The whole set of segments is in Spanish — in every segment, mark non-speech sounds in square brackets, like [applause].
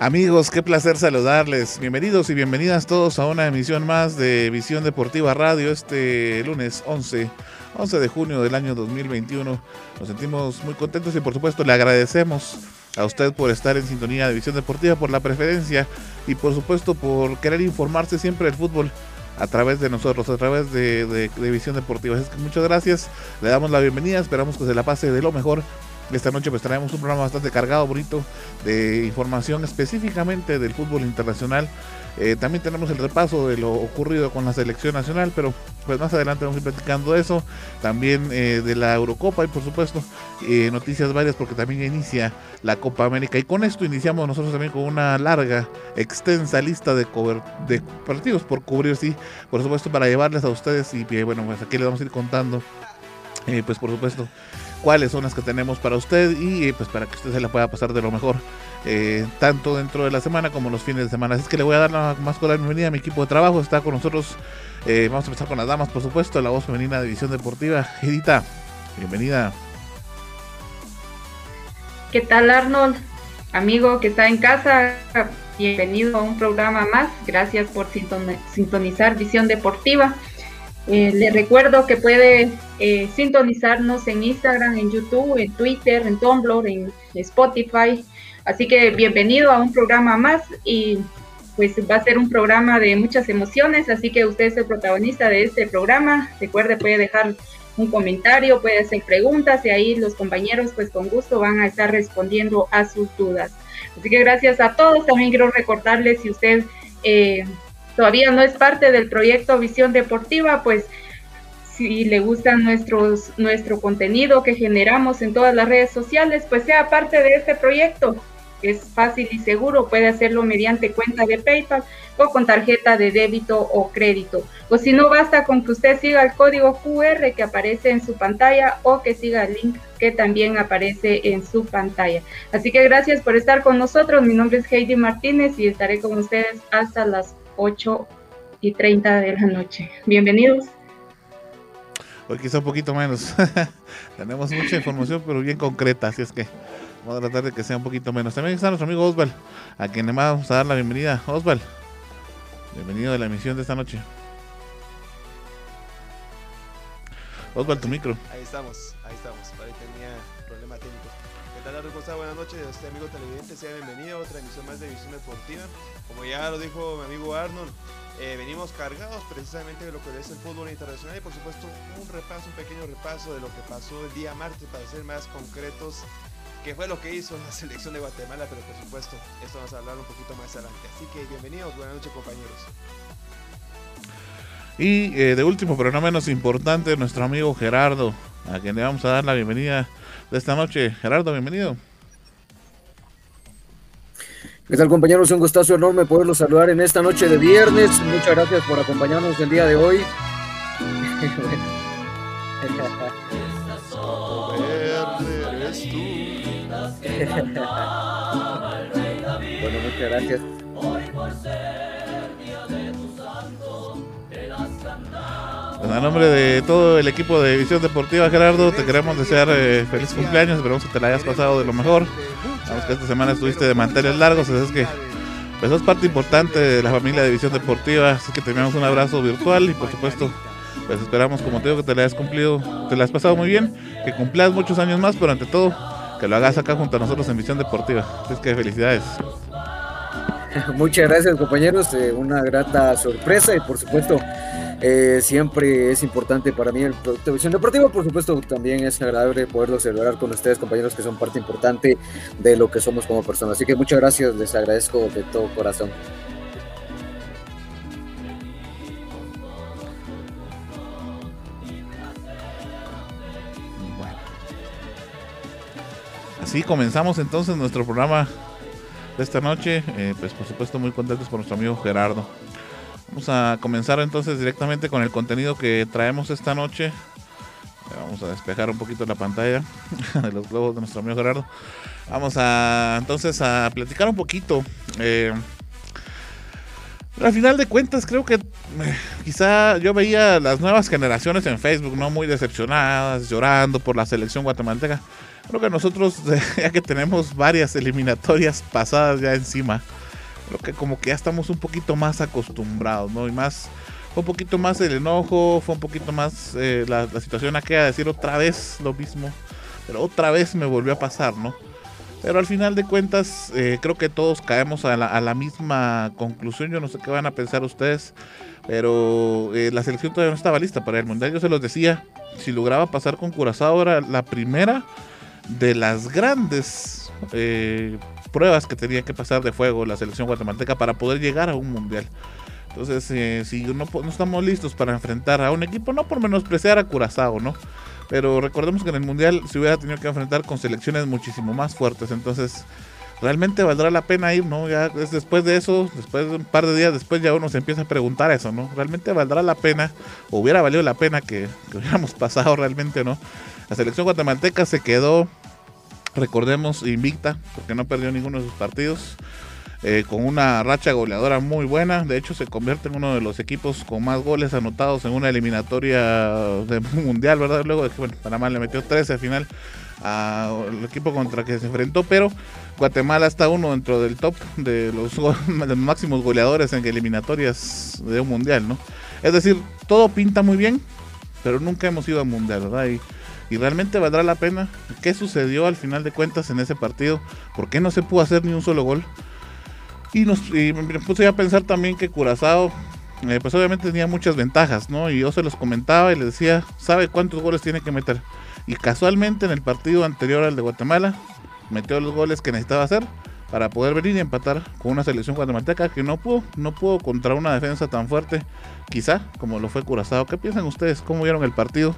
Amigos, qué placer saludarles. Bienvenidos y bienvenidas todos a una emisión más de Visión Deportiva Radio este lunes 11, 11 de junio del año 2021. Nos sentimos muy contentos y por supuesto le agradecemos a usted por estar en sintonía de Visión Deportiva, por la preferencia y por supuesto por querer informarse siempre del fútbol a través de nosotros, a través de, Visión Deportiva. Es que muchas gracias, le damos la bienvenida, esperamos que se la pase de lo mejor esta noche pues traemos un programa bastante cargado, bonito, de información específicamente del fútbol internacional. Eh, también tenemos el repaso de lo ocurrido con la selección nacional, pero pues más adelante vamos a ir platicando eso. También eh, de la Eurocopa y por supuesto eh, noticias varias porque también inicia la Copa América. Y con esto iniciamos nosotros también con una larga, extensa lista de, de partidos por cubrir, sí, por supuesto para llevarles a ustedes y bueno, pues aquí les vamos a ir contando. pues por supuesto cuáles son las que tenemos para usted y eh, pues para que usted se la pueda pasar de lo mejor eh, tanto dentro de la semana como los fines de semana. Así que le voy a dar la más cordial bienvenida a mi equipo de trabajo. Está con nosotros, eh, vamos a empezar con las damas, por supuesto, la voz femenina de División Deportiva. Edita, bienvenida. ¿Qué tal Arnold? Amigo que está en casa, bienvenido a un programa más. Gracias por sintonizar Visión Deportiva. Eh, le recuerdo que puede eh, sintonizarnos en Instagram, en YouTube, en Twitter, en Tumblr, en Spotify. Así que bienvenido a un programa más y pues va a ser un programa de muchas emociones, así que usted es el protagonista de este programa. Recuerde, puede dejar un comentario, puede hacer preguntas y ahí los compañeros pues con gusto van a estar respondiendo a sus dudas. Así que gracias a todos. También quiero recordarles si usted... Eh, todavía no es parte del proyecto Visión Deportiva, pues si le gusta nuestros, nuestro contenido que generamos en todas las redes sociales, pues sea parte de este proyecto. Es fácil y seguro, puede hacerlo mediante cuenta de PayPal o con tarjeta de débito o crédito. O si no, basta con que usted siga el código QR que aparece en su pantalla o que siga el link que también aparece en su pantalla. Así que gracias por estar con nosotros. Mi nombre es Heidi Martínez y estaré con ustedes hasta las 8 y 30 de la noche. Bienvenidos. Hoy quizá un poquito menos. [laughs] Tenemos mucha información, pero bien concreta, así es que vamos a tratar de que sea un poquito menos. También está nuestro amigo Osval, a quien le vamos a dar la bienvenida. Osval, bienvenido a la emisión de esta noche. Osval, tu micro. Ahí estamos, ahí estamos. Noches, este amigo televidente. Sea bienvenido a otra emisión más de Visión Deportiva. Como ya lo dijo mi amigo Arnold, eh, venimos cargados precisamente de lo que es el fútbol internacional y por supuesto un repaso, un pequeño repaso de lo que pasó el día martes para ser más concretos, que fue lo que hizo la [laughs] selección de Guatemala, pero por supuesto esto vamos a hablar un poquito más adelante. Así que bienvenidos, buenas noches compañeros. Y eh, de último, pero no menos importante, nuestro amigo Gerardo, a quien le vamos a dar la bienvenida de esta noche. Gerardo, bienvenido. ¿Qué tal compañeros? Un gustazo enorme poderlos saludar en esta noche de viernes. Muchas gracias por acompañarnos el día de hoy. bueno, muchas gracias. A nombre de todo el equipo de Visión Deportiva, Gerardo, te queremos desear eh, feliz cumpleaños. Esperamos que te la hayas pasado de lo mejor. Sabemos que esta semana estuviste de manteles largos, así es que pues es parte importante de la familia de Visión Deportiva, así que te enviamos un abrazo virtual y por supuesto pues esperamos como te digo que te la hayas cumplido, te la has pasado muy bien, que cumplas muchos años más, pero ante todo que lo hagas acá junto a nosotros en Visión Deportiva. Así es que felicidades. [laughs] Muchas gracias compañeros, eh, una grata sorpresa y por supuesto eh, siempre es importante para mí el producto de visión deportiva. Por supuesto, también es agradable poderlo celebrar con ustedes, compañeros, que son parte importante de lo que somos como personas. Así que muchas gracias, les agradezco de todo corazón. así comenzamos entonces nuestro programa de esta noche. Eh, pues por supuesto muy contentos por nuestro amigo Gerardo. Vamos a comenzar entonces directamente con el contenido que traemos esta noche. Vamos a despejar un poquito la pantalla [laughs] de los globos de nuestro amigo Gerardo. Vamos a entonces a platicar un poquito. Eh, al final de cuentas, creo que eh, quizá yo veía las nuevas generaciones en Facebook, ¿no? Muy decepcionadas, llorando por la selección guatemalteca. Creo que nosotros, [laughs] ya que tenemos varias eliminatorias pasadas ya encima, creo que como que ya estamos un poquito más acostumbrados, ¿no? Y más, fue un poquito más el enojo, fue un poquito más eh, la, la situación aquella de decir otra vez lo mismo, pero otra vez me volvió a pasar, ¿no? Pero al final de cuentas, eh, creo que todos caemos a la, misma conclusión. Yo no sé qué van a pensar ustedes, pero eh, la selección todavía no estaba lista para el mundial. Yo se los decía, si lograba pasar con Curazao, era la primera de las grandes pruebas que tenía que pasar de fuego la selección guatemalteca para poder llegar a un mundial. Entonces, si no, estamos listos para enfrentar a un equipo, no por menospreciar a Curazao, ¿no? Pero recordemos que en el Mundial se hubiera tenido que enfrentar con selecciones muchísimo más fuertes. Entonces, realmente valdrá la pena ir, ¿no? Ya después de eso, después de un par de días después, ya uno se empieza a preguntar eso, ¿no? ¿Realmente valdrá la pena? ¿O hubiera valido la pena que, hubiéramos [laughs] pasado realmente, ¿no? La selección guatemalteca se quedó, recordemos, invicta, porque no perdió ninguno de sus partidos. Eh, con una racha goleadora muy buena. De hecho, se convierte en uno de los equipos con más goles anotados en una eliminatoria de [laughs] mundial, ¿verdad? Luego de que Panamá le metió 13 al final al equipo contra que se enfrentó, pero Guatemala está uno dentro del top [laughs] de los, máximos goleadores en eliminatorias de un mundial, ¿no? Es decir, todo pinta muy bien, pero nunca hemos ido a mundial, ¿verdad? Y realmente valdrá la pena. ¿Qué sucedió al final de cuentas en ese partido? ¿Por qué no se pudo hacer ni un solo gol? Y, nos, me puse a pensar también que Curazao, eh, pues obviamente tenía muchas ventajas, ¿no? Y yo se los comentaba y les decía, ¿sabe cuántos goles tiene que meter? Y casualmente en el partido anterior al de Guatemala, metió los goles que necesitaba hacer para poder venir y empatar con una selección guatemalteca que no pudo, no pudo contra una defensa tan fuerte, quizá como lo fue Curazao. ¿Qué piensan ustedes? ¿Cómo vieron el partido?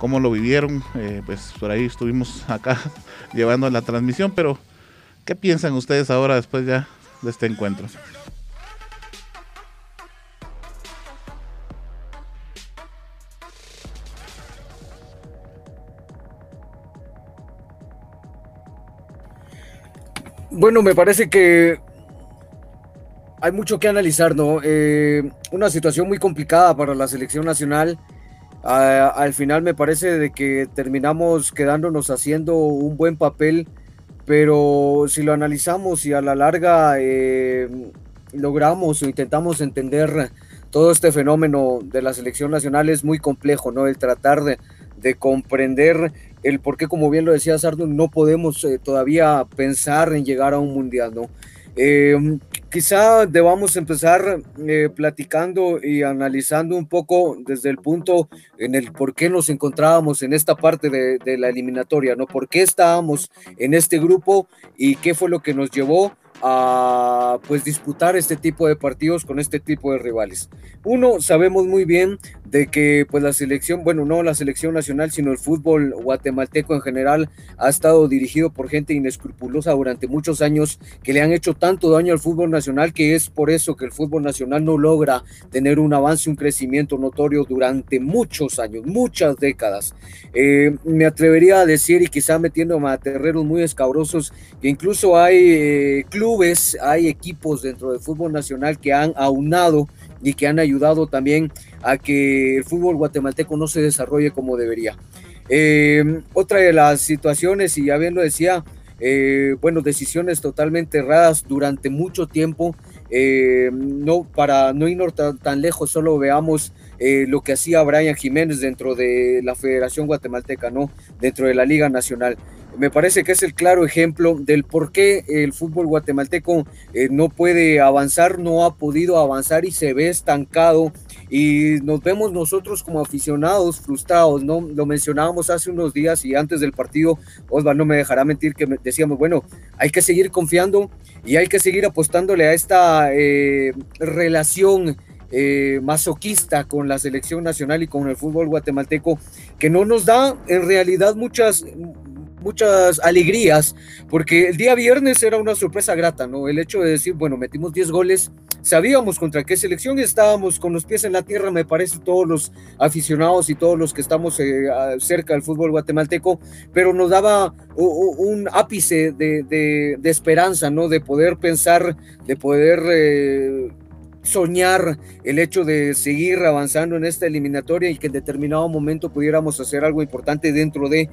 ¿Cómo lo vivieron? Eh, pues por ahí estuvimos acá [laughs] llevando la transmisión, pero ¿qué piensan ustedes ahora después ya de este encuentro. Bueno, me parece que hay mucho que analizar, ¿no? Eh, una situación muy complicada para la selección nacional. Al final me parece de que terminamos quedándonos haciendo un buen papel pero si lo analizamos y a la larga eh, logramos o intentamos entender todo este fenómeno de la selección nacional es muy complejo, ¿no? El tratar de, comprender el por qué, como bien lo decía Sardo, no podemos eh, todavía pensar en llegar a un mundial, ¿no? Eh, quizá debamos empezar eh, platicando y analizando un poco desde el punto en el por qué nos encontrábamos en esta parte de, de la eliminatoria, ¿no? ¿Por qué estábamos en este grupo y qué fue lo que nos llevó a pues disputar este tipo de partidos con este tipo de rivales. Uno, sabemos muy bien de que pues la selección, bueno, no la selección nacional, sino el fútbol guatemalteco en general ha estado dirigido por gente inescrupulosa durante muchos años que le han hecho tanto daño al fútbol nacional que es por eso que el fútbol nacional no logra tener un avance, un crecimiento notorio durante muchos años, muchas décadas. Eh, me atrevería a decir y quizá metiéndome a terrenos muy escabrosos que incluso hay eh, clubes, hay equipos dentro del fútbol nacional que han aunado y que han ayudado también a que el fútbol guatemalteco no se desarrolle como debería. Eh, otra de las situaciones, y ya bien lo decía, eh, bueno, decisiones totalmente erradas durante mucho tiempo. Eh, no, para no irnos tan, lejos, solo veamos lo que hacía Brian Jiménez dentro de la Federación Guatemalteca, ¿no? Dentro de la Liga Nacional me parece que es el claro ejemplo del por qué el fútbol guatemalteco eh, no puede avanzar, no ha podido avanzar y se ve estancado y nos vemos nosotros como aficionados frustrados, ¿no? Lo mencionábamos hace unos días y antes del partido, Osvaldo no me dejará mentir que decíamos, bueno, hay que seguir confiando y hay que seguir apostándole a esta eh, relación eh, masoquista con la selección nacional y con el fútbol guatemalteco, que no nos da en realidad muchas, muchas alegrías, porque el día viernes era una sorpresa grata, ¿no? El hecho de decir, bueno, metimos 10 goles, sabíamos contra qué selección estábamos con los pies en la tierra, me parece, todos los aficionados y todos los que estamos eh, cerca del fútbol guatemalteco, pero nos daba un ápice de, esperanza, ¿no? De poder pensar, de poder... Eh, soñar el hecho de seguir avanzando en esta eliminatoria y que en determinado momento pudiéramos hacer algo importante dentro de,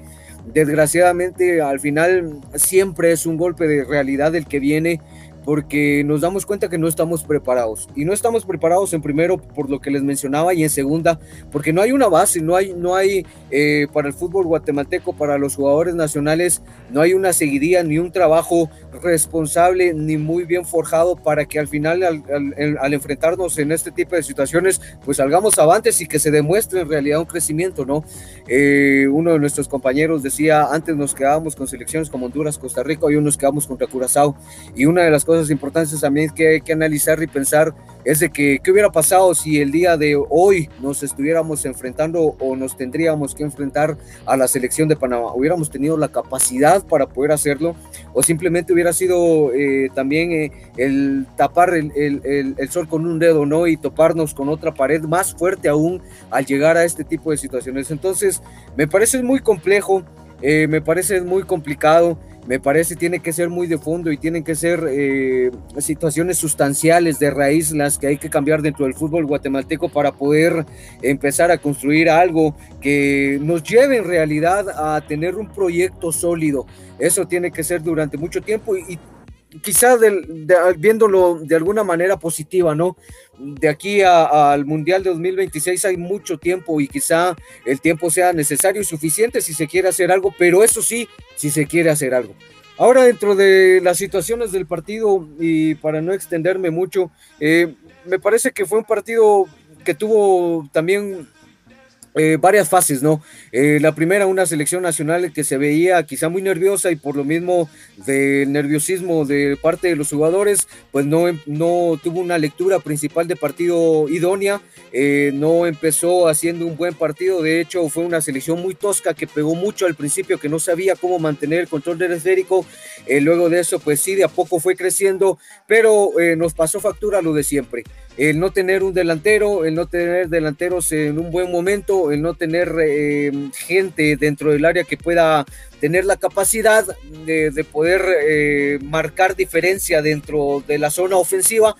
desgraciadamente al final siempre es un golpe de realidad el que viene porque nos damos cuenta que no estamos preparados. Y no estamos preparados en primero por lo que les mencionaba y en segunda porque no hay una base, no hay, no hay eh, para el fútbol guatemalteco, para los jugadores nacionales, no hay una seguidía ni un trabajo responsable ni muy bien forjado para que al final al, enfrentarnos en este tipo de situaciones pues salgamos avantes y que se demuestre en realidad un crecimiento, ¿no? Eh, uno de nuestros compañeros decía, antes nos quedábamos con selecciones como Honduras, Costa Rica, hoy nos quedamos contra Curazao y una de las cosas importantes también que hay que analizar y pensar es de que qué hubiera pasado si el día de hoy nos estuviéramos enfrentando o nos tendríamos que enfrentar a la selección de Panamá. Hubiéramos tenido la capacidad para poder hacerlo o simplemente hubiera sido eh, también eh, el tapar el, el, el, sol con un dedo, ¿no? Y toparnos con otra pared más fuerte aún al llegar a este tipo de situaciones. Entonces, me parece muy complejo, eh, me parece muy complicado me parece tiene que ser muy de fondo y tienen que ser eh, situaciones sustanciales de raíz las que hay que cambiar dentro del fútbol guatemalteco para poder empezar a construir algo que nos lleve en realidad a tener un proyecto sólido. Eso tiene que ser durante mucho tiempo y, quizás viéndolo de alguna manera positiva, ¿no? De aquí al Mundial de 2026 hay mucho tiempo y quizá el tiempo sea necesario y suficiente si se quiere hacer algo, pero eso sí, si se quiere hacer algo. Ahora, dentro de las situaciones del partido, y para no extenderme mucho, eh, me parece que fue un partido que tuvo también eh, varias fases, ¿no? Eh, la primera, una selección nacional que se veía quizá muy nerviosa y por lo mismo del nerviosismo de parte de los jugadores, pues no, no tuvo una lectura principal de partido idónea, eh, no empezó haciendo un buen partido, de hecho fue una selección muy tosca que pegó mucho al principio, que no sabía cómo mantener el control del esférico, luego de eso, pues sí, de a poco fue creciendo, pero nos pasó factura lo de siempre el no tener un delantero, el no tener delanteros en un buen momento, el no tener eh, gente dentro del área que pueda tener la capacidad de, poder eh, marcar diferencia dentro de la zona ofensiva.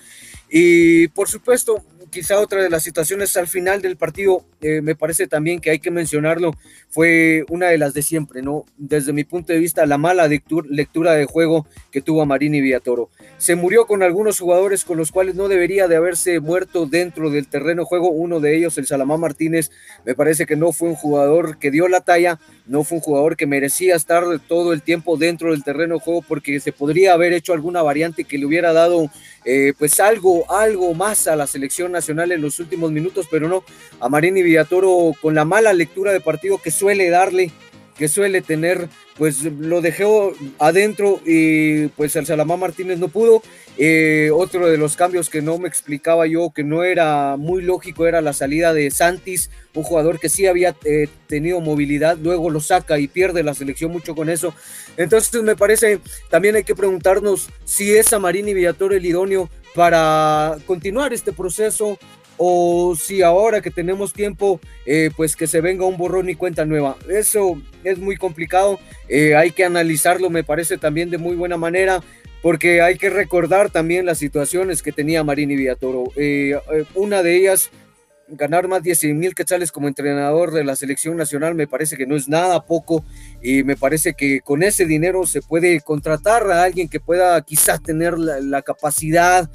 Y por supuesto, quizá otra de las situaciones al final del partido, eh, me parece también que hay que mencionarlo, fue una de las de siempre, ¿no? Desde mi punto de vista, la mala lectura de juego que tuvo Marini Villatoro. Se murió con algunos jugadores con los cuales no debería de haberse muerto dentro del terreno de juego. Uno de ellos, el Salamá Martínez, me parece que no fue un jugador que dio la talla, no fue un jugador que merecía estar todo el tiempo dentro del terreno de juego porque se podría haber hecho alguna variante que le hubiera dado eh, pues algo, algo más a la selección nacional en los últimos minutos, pero no, a Marini Villatoro con la mala lectura de partido que suele darle, que suele tener, pues lo dejó adentro y pues el Salamá Martínez no pudo. Eh, otro de los cambios que no me explicaba yo, que no era muy lógico, era la salida de Santis, un jugador que sí había eh, tenido movilidad, luego lo saca y pierde la selección mucho con eso. Entonces me parece, también hay que preguntarnos si es a Marini Villatoro el idóneo para continuar este proceso o si ahora que tenemos tiempo, eh, pues que se venga un borrón y cuenta nueva. Eso es muy complicado, eh, hay que analizarlo, me parece también de muy buena manera, porque hay que recordar también las situaciones que tenía Marini Villatoro. Eh, una de ellas, ganar más de 100 mil quetzales como entrenador de la selección nacional, me parece que no es nada poco y me parece que con ese dinero se puede contratar a alguien que pueda quizás tener la, capacidad,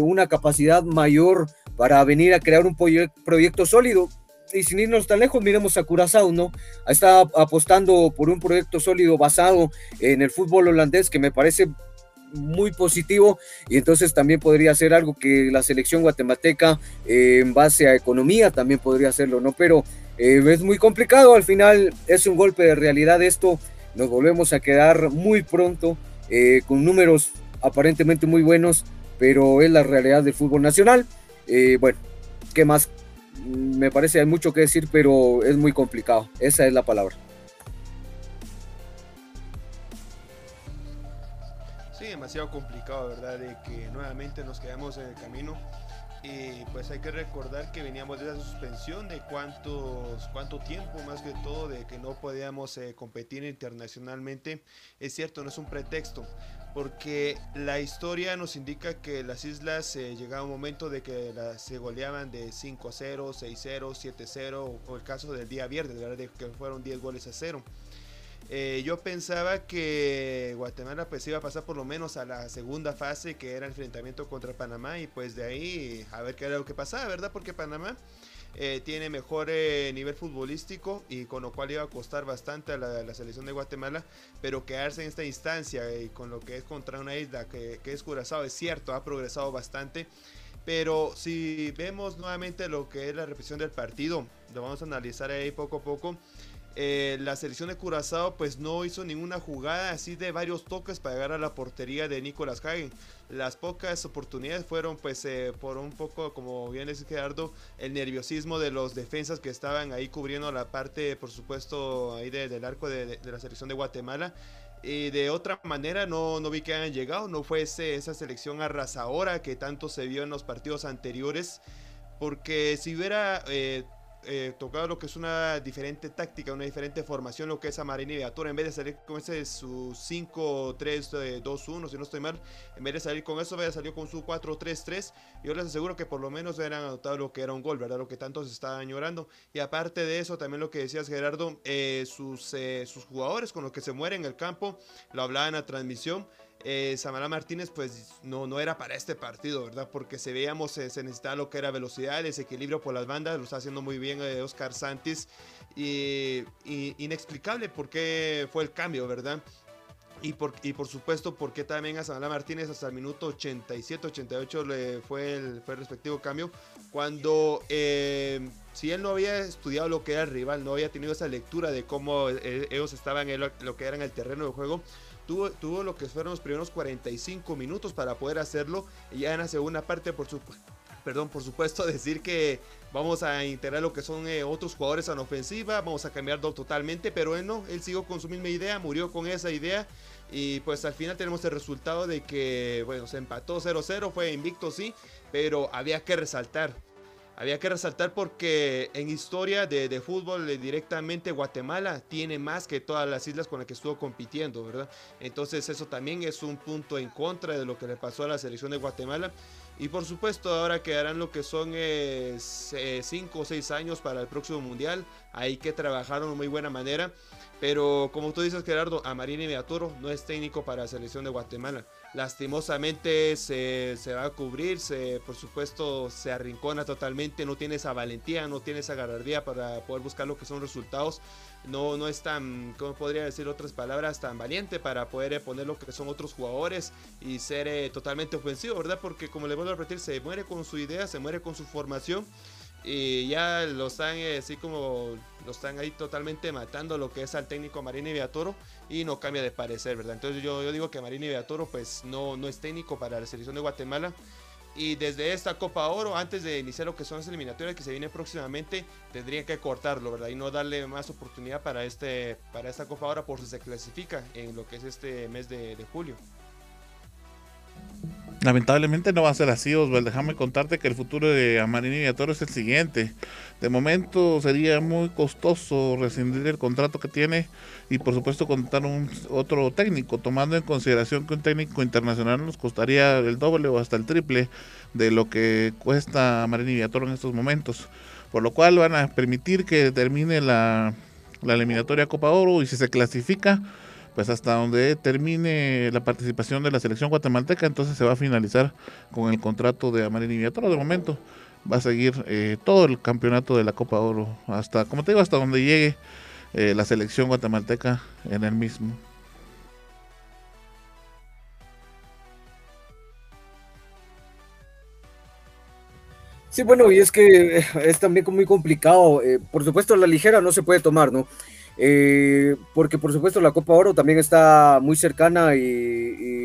una capacidad mayor para venir a crear un proyecto sólido. Y sin irnos tan lejos, miremos a Curazao, ¿no? Está apostando por un proyecto sólido basado en el fútbol holandés que me parece muy positivo y entonces también podría ser algo que la selección guatemalteca eh, en base a economía también podría hacerlo, ¿no? Pero eh, es muy complicado, al final es un golpe de realidad esto, nos volvemos a quedar muy pronto eh, con números aparentemente muy buenos, pero es la realidad del fútbol nacional. Eh, bueno, ¿qué más? Mm, me parece hay mucho que decir, pero es muy complicado. Esa es la palabra. Sí, demasiado complicado, ¿verdad? De que nuevamente nos quedamos en el camino. Y pues hay que recordar que veníamos de esa suspensión de cuántos, cuánto tiempo más que todo de que no podíamos eh, competir internacionalmente. Es cierto, no es un pretexto, porque la historia nos indica que las islas eh, llegaba un momento de que se goleaban de 5 a 0, 6 0, 7 0, o el caso del día viernes, ¿verdad? De que fueron 10 goles a 0. Eh, yo pensaba que Guatemala pues iba a pasar por lo menos a la segunda fase que era el enfrentamiento contra Panamá y pues de ahí a ver qué era lo que pasaba, ¿verdad? Porque Panamá eh, tiene mejor eh, nivel futbolístico y con lo cual iba a costar bastante a la, selección de Guatemala, pero quedarse en esta instancia y con lo que es contra una isla que, que es Curazao es cierto, ha progresado bastante. Pero si vemos nuevamente lo que es la repetición del partido, lo vamos a analizar ahí poco a poco. Eh, la selección de Curazao pues no hizo ninguna jugada así de varios toques para llegar a la portería de Nicolás Hagen. Las pocas oportunidades fueron pues eh, por un poco, como bien dice Gerardo, el nerviosismo de los defensas que estaban ahí cubriendo la parte, por supuesto, ahí del arco de, la selección de Guatemala. Y de otra manera no, no vi que hayan llegado, no fue esa selección arrasadora que tanto se vio en los partidos anteriores. Porque si hubiera eh, eh, tocado lo que es una diferente táctica, una diferente formación, lo que es a Marini Beatura, en vez de salir con ese su 5-3-2-1, si no estoy mal, en vez de salir con eso, salió con su 4-3-3. Yo les aseguro que por lo menos hubieran anotado lo que era un gol, ¿verdad? Lo que tanto se estaba añorando. Y aparte de eso, también lo que decías, Gerardo, eh, sus, eh, sus jugadores con los que se mueren en el campo, lo hablaban la transmisión eh, Samara Martínez pues no, no era para este partido, ¿verdad? Porque se veíamos, eh, se necesitaba lo que era velocidad, desequilibrio por las bandas, lo está haciendo muy bien eh, Oscar Santis. Y, inexplicable por qué fue el cambio, ¿verdad? Y por, y por supuesto, porque también a Samara Martínez hasta el minuto 87-88 le fue el, fue el respectivo cambio. Cuando eh, si él no había estudiado lo que era el rival, no había tenido esa lectura de cómo ellos estaban en lo, que era en el terreno de juego, Tuvo, lo que fueron los primeros 45 minutos para poder hacerlo. Y ya en la segunda parte, por supuesto, perdón, por supuesto, [laughs] decir que vamos a integrar lo que son eh, otros jugadores en ofensiva, vamos a cambiar totalmente, pero él no, él siguió con su misma idea, murió con esa idea y pues al final tenemos el resultado de que, bueno, se empató 0-0, fue invicto sí, pero había que resaltar había que resaltar porque en historia de, fútbol eh, directamente Guatemala tiene más que todas las islas con las que estuvo compitiendo, ¿verdad? Entonces eso también es un punto en contra de lo que le pasó a la selección de Guatemala. Y por supuesto ahora quedarán lo que son 5 eh, o 6 años para el próximo mundial. Hay que trabajar de muy buena manera. Pero como tú dices Gerardo, Amarini Beaturo no es técnico para la selección de Guatemala lastimosamente se, va a cubrir, se, por supuesto se arrincona totalmente, no tiene esa valentía, no tiene esa garardía para poder buscar lo que son resultados, no, no es tan, ¿cómo podría decir otras palabras? Tan valiente para poder poner lo que son otros jugadores y ser eh, totalmente ofensivo, ¿verdad? Porque como le vuelvo a repetir, se muere con su idea, se muere con su formación y ya lo están eh, así como lo están ahí totalmente matando lo que es al técnico Marini Beatoro y no cambia de parecer, ¿verdad? Entonces yo, yo digo que Marini Beatoro pues no, no es técnico para la selección de Guatemala y desde esta Copa Oro, antes de iniciar lo que son las eliminatorias que se vienen próximamente, tendría que cortarlo, ¿verdad? Y no darle más oportunidad para, este, para esta Copa Oro por si se clasifica en lo que es este mes de, de julio. Lamentablemente no va a ser así, Osvaldo. Déjame contarte que el futuro de Amarini Viatoro es el siguiente. De momento sería muy costoso rescindir el contrato que tiene y por supuesto contar un otro técnico, tomando en consideración que un técnico internacional nos costaría el doble o hasta el triple de lo que cuesta Amarini Viatoro en estos momentos. Por lo cual van a permitir que termine la, la eliminatoria Copa Oro y si se clasifica pues hasta donde termine la participación de la selección guatemalteca, entonces se va a finalizar con el contrato de Amarín y Viatoro. De momento va a seguir eh, todo el campeonato de la Copa Oro, hasta, como te digo, hasta donde llegue eh, la selección guatemalteca en el mismo. Sí, bueno, y es que es también muy complicado. Eh, por supuesto, la ligera no se puede tomar, ¿no? Eh, porque por supuesto la Copa Oro también está muy cercana y,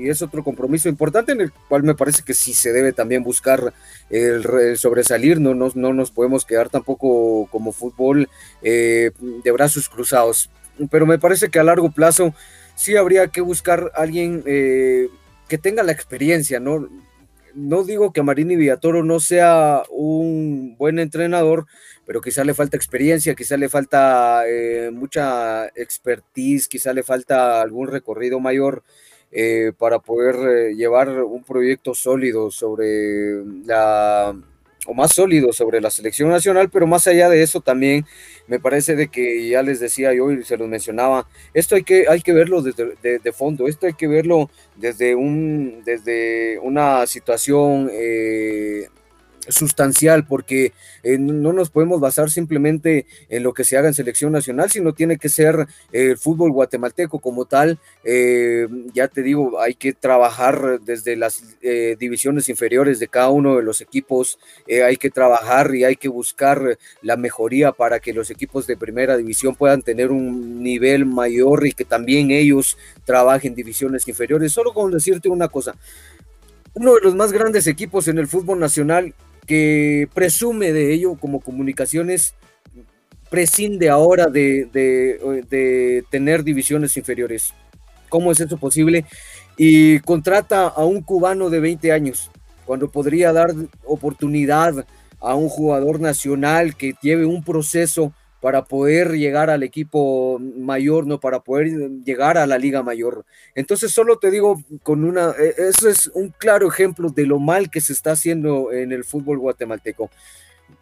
es otro compromiso importante en el cual me parece que sí se debe también buscar el, sobresalir, no, no, no, nos podemos quedar tampoco como fútbol eh, de brazos cruzados, pero me parece que a largo plazo sí habría que buscar alguien eh, que tenga la experiencia, ¿no? No digo que Marini Villatoro no sea un buen entrenador, pero quizá le falta experiencia, quizá le falta eh, mucha expertise, quizá le falta algún recorrido mayor eh, para poder llevar un proyecto sólido sobre la o más sólido sobre la selección nacional, pero más allá de eso también me parece de que ya les decía yo y se los mencionaba, esto hay que, hay que verlo desde de, fondo, esto hay que verlo desde, un, desde una situación eh, sustancial, porque eh, no nos podemos basar simplemente en lo que se haga en selección nacional, sino tiene que ser el fútbol guatemalteco como tal. Eh, ya te digo, hay que trabajar desde las eh, divisiones inferiores de cada uno de los equipos, hay que trabajar y hay que buscar la mejoría para que los equipos de primera división puedan tener un nivel mayor y que también ellos trabajen divisiones inferiores. Solo con decirte una cosa, uno de los más grandes equipos en el fútbol nacional que presume de ello como comunicaciones, prescinde ahora de, tener divisiones inferiores. ¿Cómo es eso posible? Y contrata a un cubano de 20 años, cuando podría dar oportunidad a un jugador nacional que lleve un proceso para poder llegar al equipo mayor, ¿no? Para poder llegar a la liga mayor. Entonces, solo te digo con una, e, eso es un claro ejemplo de lo mal que se está haciendo en el fútbol guatemalteco.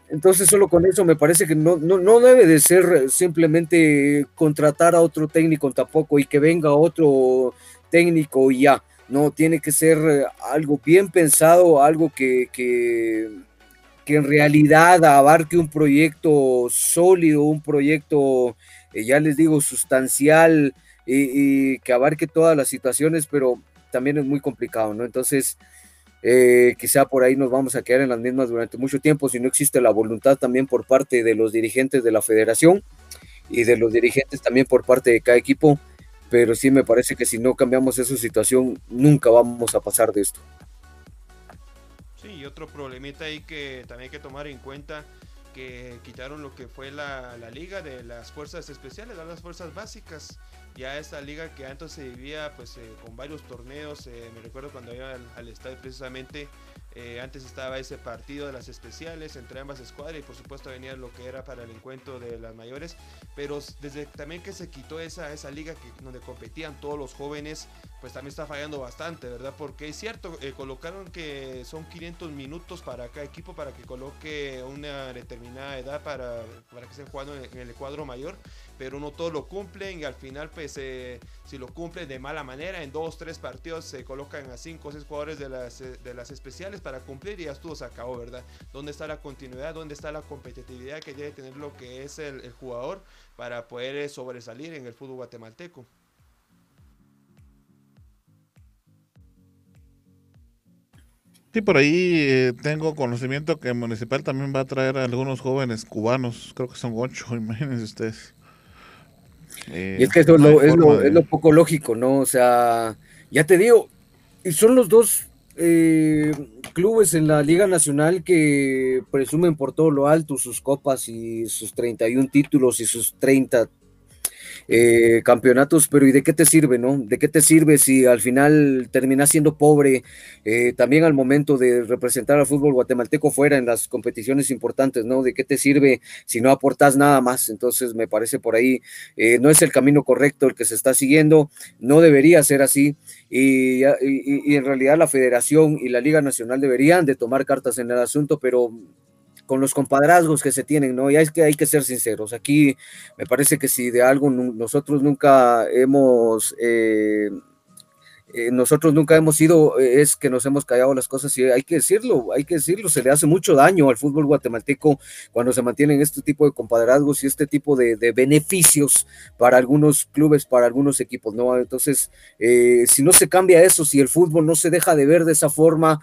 Entonces, solo con eso me parece que no, no, no debe de ser simplemente contratar a otro técnico tampoco y que venga otro técnico y ya. No, tiene que ser algo bien pensado, algo que, que que en realidad abarque un proyecto sólido, un proyecto, eh, ya les digo, sustancial y, que abarque todas las situaciones, pero también es muy complicado, ¿no? Entonces, eh, quizá por ahí nos vamos a quedar en las mismas durante mucho tiempo si no existe la voluntad también por parte de los dirigentes de la federación y de los dirigentes también por parte de cada equipo, pero sí me parece que si no cambiamos esa situación, nunca vamos a pasar de esto y otro problemita ahí que también hay que tomar en cuenta que quitaron lo que fue la, liga de las fuerzas especiales, las fuerzas básicas. Ya esta liga que antes se vivía pues eh, con varios torneos, eh, me recuerdo cuando iba al estadio precisamente eh, antes estaba ese partido de las especiales entre ambas escuadras y por supuesto venía lo que era para el encuentro de las mayores. Pero desde también que se quitó esa, esa liga que, donde competían todos los jóvenes, pues también está fallando bastante, ¿verdad? Porque es cierto, eh, colocaron que son 500 minutos para cada equipo para que coloque una determinada edad para, para que estén jugando en, el cuadro mayor, pero no todos lo cumplen y al final pues eh, si lo cumplen de mala manera, en dos, tres partidos se colocan a cinco o seis jugadores de las, de las especiales para cumplir y ya estuvo, se acabó, ¿verdad? ¿Dónde está la continuidad? ¿Dónde está la competitividad que debe tener lo que es el, jugador para poder eh, sobresalir en el fútbol guatemalteco? Sí, por ahí eh, tengo conocimiento que el Municipal también va a traer a algunos jóvenes cubanos, creo que son ocho, [laughs] imagínense ustedes. Y es que eso es, lo, es lo poco lógico, ¿no? O sea, ya te digo, y son los dos eh, clubes en la Liga Nacional que presumen por todo lo alto sus copas y sus 31 títulos y sus 30 eh, campeonatos, pero ¿y de qué te sirve, no? ¿De qué te sirve si al final terminas siendo pobre eh, también al momento de representar al fútbol guatemalteco fuera en las competiciones importantes, ¿no? ¿De qué te sirve si no aportas nada más? Entonces me parece por ahí, eh, no es el camino correcto el que se está siguiendo, no debería ser así y, y en realidad la federación y la Liga Nacional deberían de tomar cartas en el asunto, pero con los compadrazgos que se tienen, ¿no? Y hay que, hay que ser sinceros. Aquí me parece que si de algo nosotros nunca hemos eh, eh, nosotros nunca hemos sido, eh, es que nos hemos callado las cosas y hay que decirlo, hay que decirlo, se le hace mucho daño al fútbol guatemalteco cuando se mantienen este tipo de compadrazgos y este tipo de, beneficios para algunos clubes, para algunos equipos, ¿no? Entonces, eh, si no se cambia eso, si el fútbol no se deja de ver de esa forma,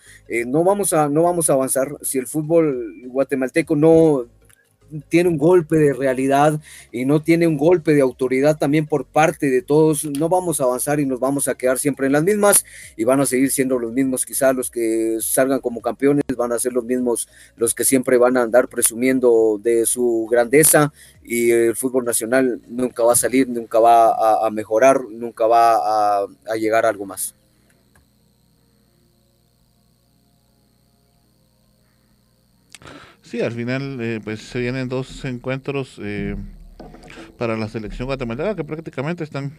no, vamos a, no vamos a avanzar, si el fútbol guatemalteco no tiene un golpe de realidad y no tiene un golpe de autoridad también por parte de todos, no vamos a avanzar y nos vamos a quedar siempre en las mismas y van a seguir siendo los mismos, quizás los que salgan como campeones van a ser los mismos los que siempre van a andar presumiendo de su grandeza y el fútbol nacional nunca va a salir, nunca va a, mejorar, nunca va a, a llegar a algo más. Sí, al final eh, pues se vienen dos encuentros eh, para la selección guatemalteca que prácticamente están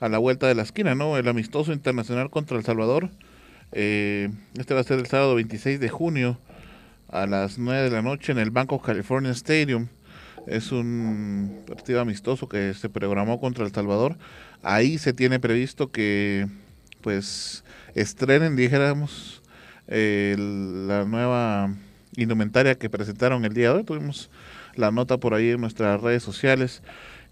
a la vuelta de la esquina, ¿no? El amistoso internacional contra El Salvador. Eh, este va a ser el sábado 26 de junio a las 9 de la noche en el Banco California Stadium. Es un partido amistoso que se programó contra El Salvador. Ahí se tiene previsto que pues estrenen, dijéramos, la nueva indumentaria que presentaron el día de hoy. Tuvimos la nota por ahí en nuestras redes sociales.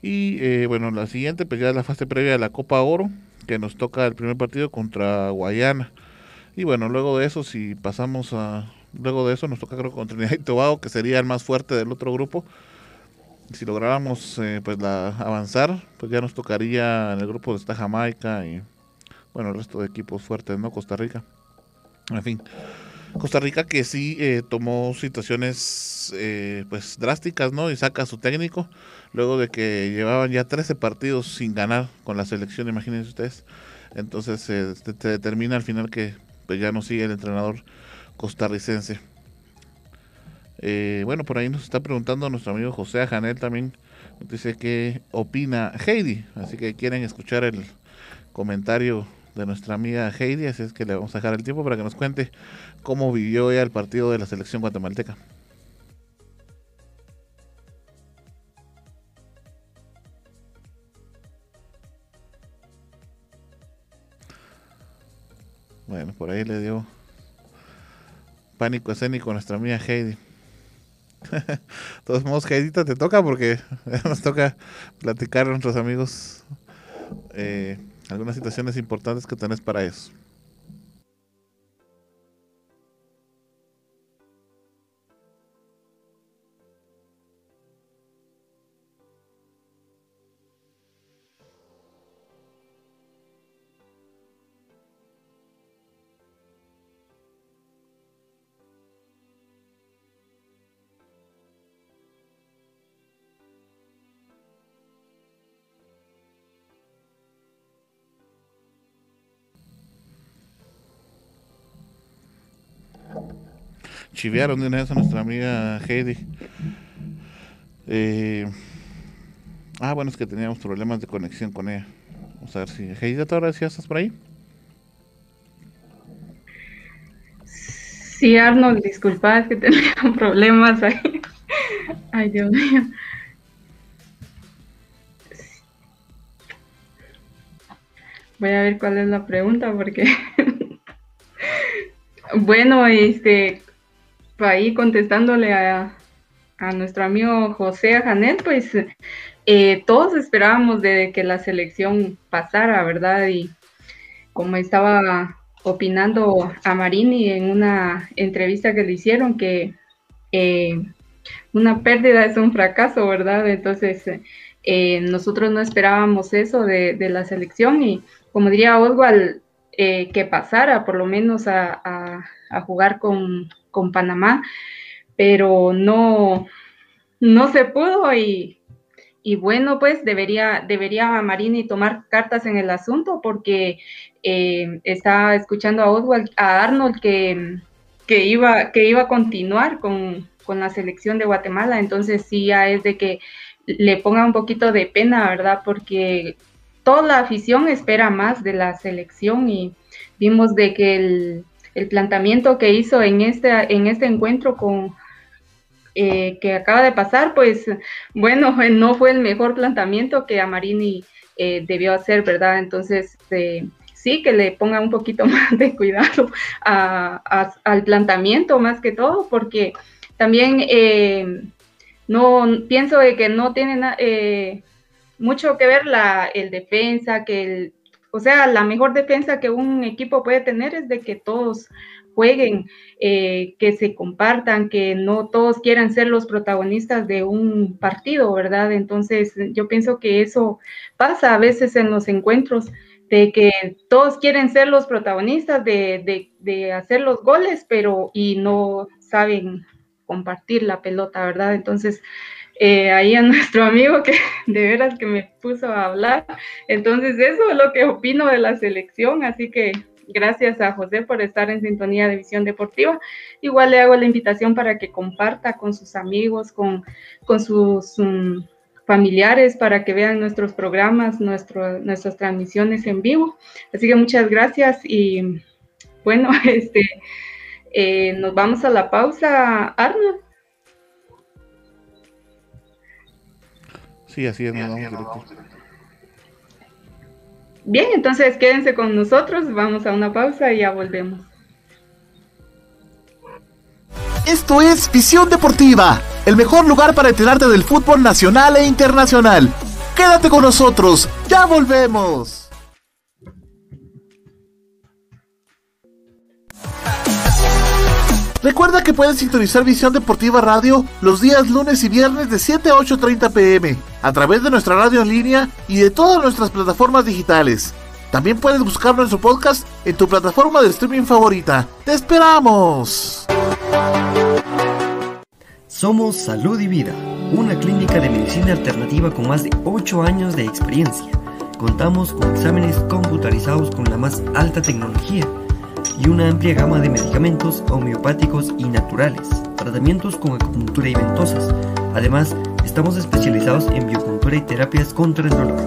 Y eh, bueno, la siguiente, pues ya la fase previa de la Copa Oro, que nos toca el primer partido contra Guayana. Y bueno, luego de eso, si pasamos a. Luego de eso, nos toca creo contra Trinidad y Tobago, que sería el más fuerte del otro grupo. Si lográramos eh, pues la avanzar, pues ya nos tocaría en el grupo de esta Jamaica y bueno, el resto de equipos fuertes, ¿no? Costa Rica. En fin, Costa Rica que sí eh, tomó situaciones eh, pues drásticas, ¿no? Y saca a su técnico luego de que llevaban ya 13 partidos sin ganar con la selección, imagínense ustedes. Entonces se determina al final que pues ya no sigue el entrenador costarricense. Eh, bueno, por ahí nos está preguntando nuestro amigo José Janel también. Dice que opina Heidi. Así que quieren escuchar el comentario de nuestra amiga Heidi, así es que le vamos a dejar el tiempo para que nos cuente cómo vivió ella el partido de la selección guatemalteca. Bueno, por ahí le dio pánico escénico a nuestra amiga Heidi. de [laughs] todos modos, Heidi, te toca porque [laughs] nos toca platicar a nuestros amigos eh, algunas situaciones importantes que tenés para eso. Chivearon de una vez a nuestra amiga Heidi. Eh, ah, bueno, es que teníamos problemas de conexión con ella. Vamos a ver si Heidi, ¿todavía ya estás por ahí? Sí, Arnold, disculpa, es que [laughs] tenía problemas ahí. Ay, Dios mío. Voy a ver cuál es la pregunta porque [laughs] bueno, este ahí contestándole a, nuestro amigo José Janet, pues eh, todos esperábamos de que la selección pasara, ¿verdad? Y como estaba opinando a Marini en una entrevista que le hicieron, que eh, una pérdida es un fracaso, ¿verdad? Entonces, eh, nosotros no esperábamos eso de, la selección y, como diría Oswald, que pasara por lo menos a jugar con, con Panamá, pero no, no se pudo y, bueno, pues debería, debería Marini tomar cartas en el asunto porque eh, está escuchando a a Arnold que, que, iba, que iba a continuar con, con, la selección de Guatemala, entonces sí ya es de que le ponga un poquito de pena, ¿verdad? Porque toda la afición espera más de la selección y vimos de que el, el planteamiento que hizo en este, en este encuentro con, eh, que acaba de pasar, pues bueno, [laughs] no fue el mejor planteamiento que Amarini eh, debió hacer, ¿verdad? Entonces, eh, sí, que le ponga un poquito [laughs] más de cuidado al planteamiento más que todo, porque también no pienso de que no tiene mucho que ver la, el defensa, que el O sea, la mejor defensa que un equipo puede tener es de que todos jueguen, eh, que se compartan, que no todos quieran ser los protagonistas de un partido, ¿verdad? Entonces, yo pienso que eso pasa a veces en los encuentros, de que todos quieren ser los protagonistas de, de hacer los goles, pero y no saben compartir la pelota, ¿verdad? Entonces, eh, ahí a [laughs] nuestro amigo que de veras que me puso a hablar. Entonces, eso es lo que opino de la selección, así que gracias a José por estar en sintonía de Visión Deportiva. Igual le hago la invitación para que comparta con sus amigos, con, con sus mm, familiares, para que vean nuestros programas, nuestras transmisiones en vivo. Así que muchas gracias y bueno, [laughs] este, eh, nos vamos a la pausa, Arnold. Sí, así es, nos vamos Bien, entonces quédense con nosotros, vamos a una pausa y ya volvemos. Esto es Visión Deportiva, el mejor lugar para enterarte del fútbol nacional e internacional. Quédate con nosotros, ya volvemos. Recuerda que puedes sintonizar Visión Deportiva Radio los días lunes y viernes de 7 a 8.30 pm a través de nuestra radio en línea y de todas nuestras plataformas digitales. También puedes buscar nuestro podcast en tu plataforma de streaming favorita. ¡Te esperamos! Somos Salud y Vida, una clínica de medicina alternativa con más de 8 años de experiencia. Contamos con exámenes computarizados con la más alta tecnología y una amplia gama de medicamentos homeopáticos y naturales, tratamientos con acupuntura y ventosas. Además, estamos especializados en biocultura y terapias contra el dolor.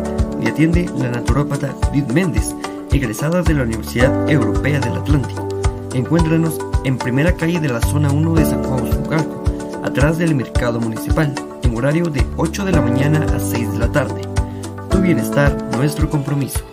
Y atiende la naturópata Judith Méndez, egresada de la Universidad Europea del Atlántico. Encuéntranos en primera calle de la zona 1 de San Juan Usucalco, atrás del mercado municipal, en horario de 8 de la mañana a 6 de la tarde. Tu bienestar, nuestro compromiso.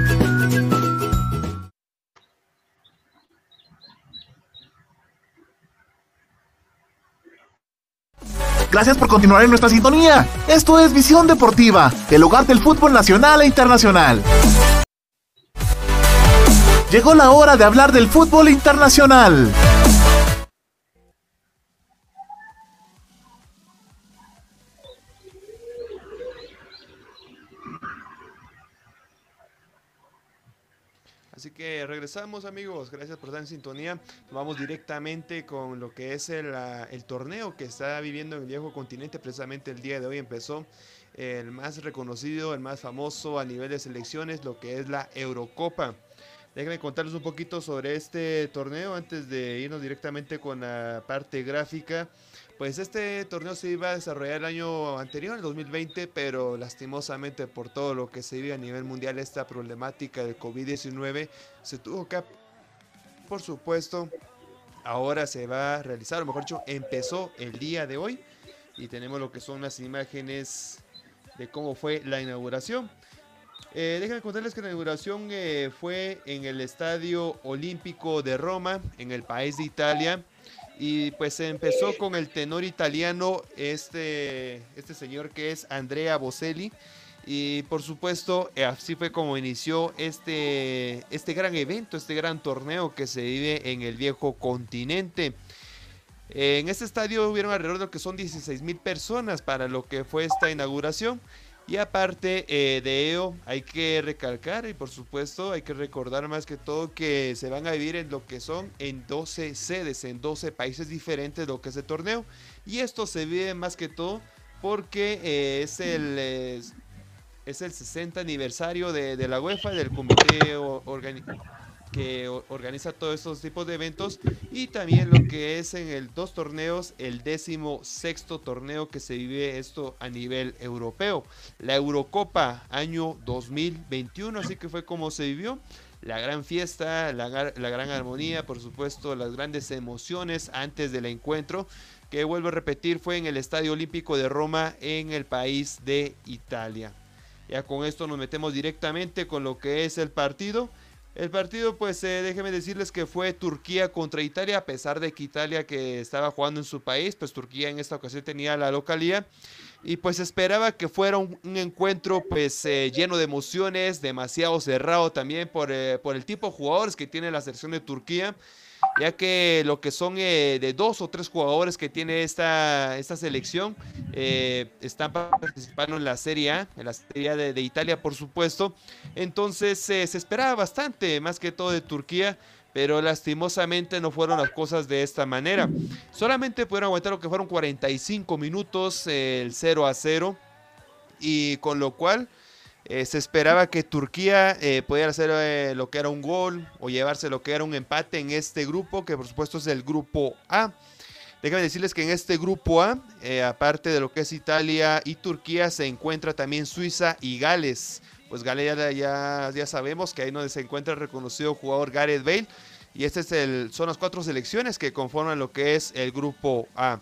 Gracias por continuar en nuestra sintonía. Esto es Visión Deportiva, el hogar del fútbol nacional e internacional. Llegó la hora de hablar del fútbol internacional. Regresamos amigos, gracias por estar en sintonía. Vamos directamente con lo que es el, ah, el, torneo que está viviendo en el viejo continente. Precisamente el día de hoy empezó el más reconocido, el más famoso a nivel de selecciones, lo que es la Eurocopa. Déjenme contarles un poquito sobre este torneo antes de irnos directamente con la parte gráfica. Pues este torneo se iba a desarrollar el año anterior, el 2020, pero lastimosamente por todo lo que se vive a nivel mundial, esta problemática del COVID-19, se tuvo que... Por supuesto, ahora se va a realizar, o mejor dicho, empezó el día de hoy y tenemos lo que son las imágenes de cómo fue la inauguración. Eh, déjenme contarles que la inauguración eh, fue en el Estadio Olímpico de Roma, en el país de Italia. Y pues se empezó con el tenor italiano, este, este señor que es Andrea Bocelli. Y por supuesto, eh, así fue como inició este, este gran evento, este gran torneo que se vive en el viejo continente. En este estadio hubieron alrededor de lo que son 16 mil personas para lo que fue esta inauguración. Y aparte eh, de ello, hay que recalcar y por supuesto hay que recordar más que todo que se van a vivir en lo que son en 12 sedes, en 12 países diferentes lo que es el torneo. Y esto se vive más que todo porque eh, es el... es el 60 aniversario de, la UEFA, del comité organizado que organiza todos estos tipos de eventos y también lo que es en el dos torneos, el décimo sexto torneo que se vive esto a nivel europeo. La Eurocopa año 2021, así que fue como se vivió. La gran fiesta, la, la gran armonía, por supuesto, las grandes emociones antes del encuentro, que vuelvo a repetir, fue en el Estadio Olímpico de Roma en el país de Italia. Ya con esto nos metemos directamente con lo que es el partido. El partido, pues eh, déjenme decirles que fue Turquía contra Italia, a pesar de que Italia que estaba jugando en su país, pues Turquía en esta ocasión tenía la localía. Y pues esperaba que fuera un, encuentro pues eh, lleno de emociones, demasiado cerrado también por, eh, por el tipo de jugadores que tiene la selección de Turquía ya que lo que son eh, de dos o tres jugadores que tiene esta, esta selección eh, están participando en la Serie A, en la Serie A de, Italia, por supuesto. Entonces eh, se esperaba bastante, más que todo de Turquía, pero lastimosamente no fueron las cosas de esta manera. Solamente pudieron aguantar lo que fueron 45 minutos, el 0 a 0, y con lo cual eh, se esperaba que Turquía eh, pudiera hacer eh, lo que era un gol o llevarse lo que era un empate en este grupo, que por supuesto es el grupo A. Déjenme decirles que en este grupo A, aparte de lo que es Italia y Turquía, se encuentra también Suiza y Gales. Pues Gales ya, ya, sabemos que ahí donde se encuentra el reconocido jugador Gareth Bale. Y este es son las cuatro selecciones que conforman lo que es el grupo A.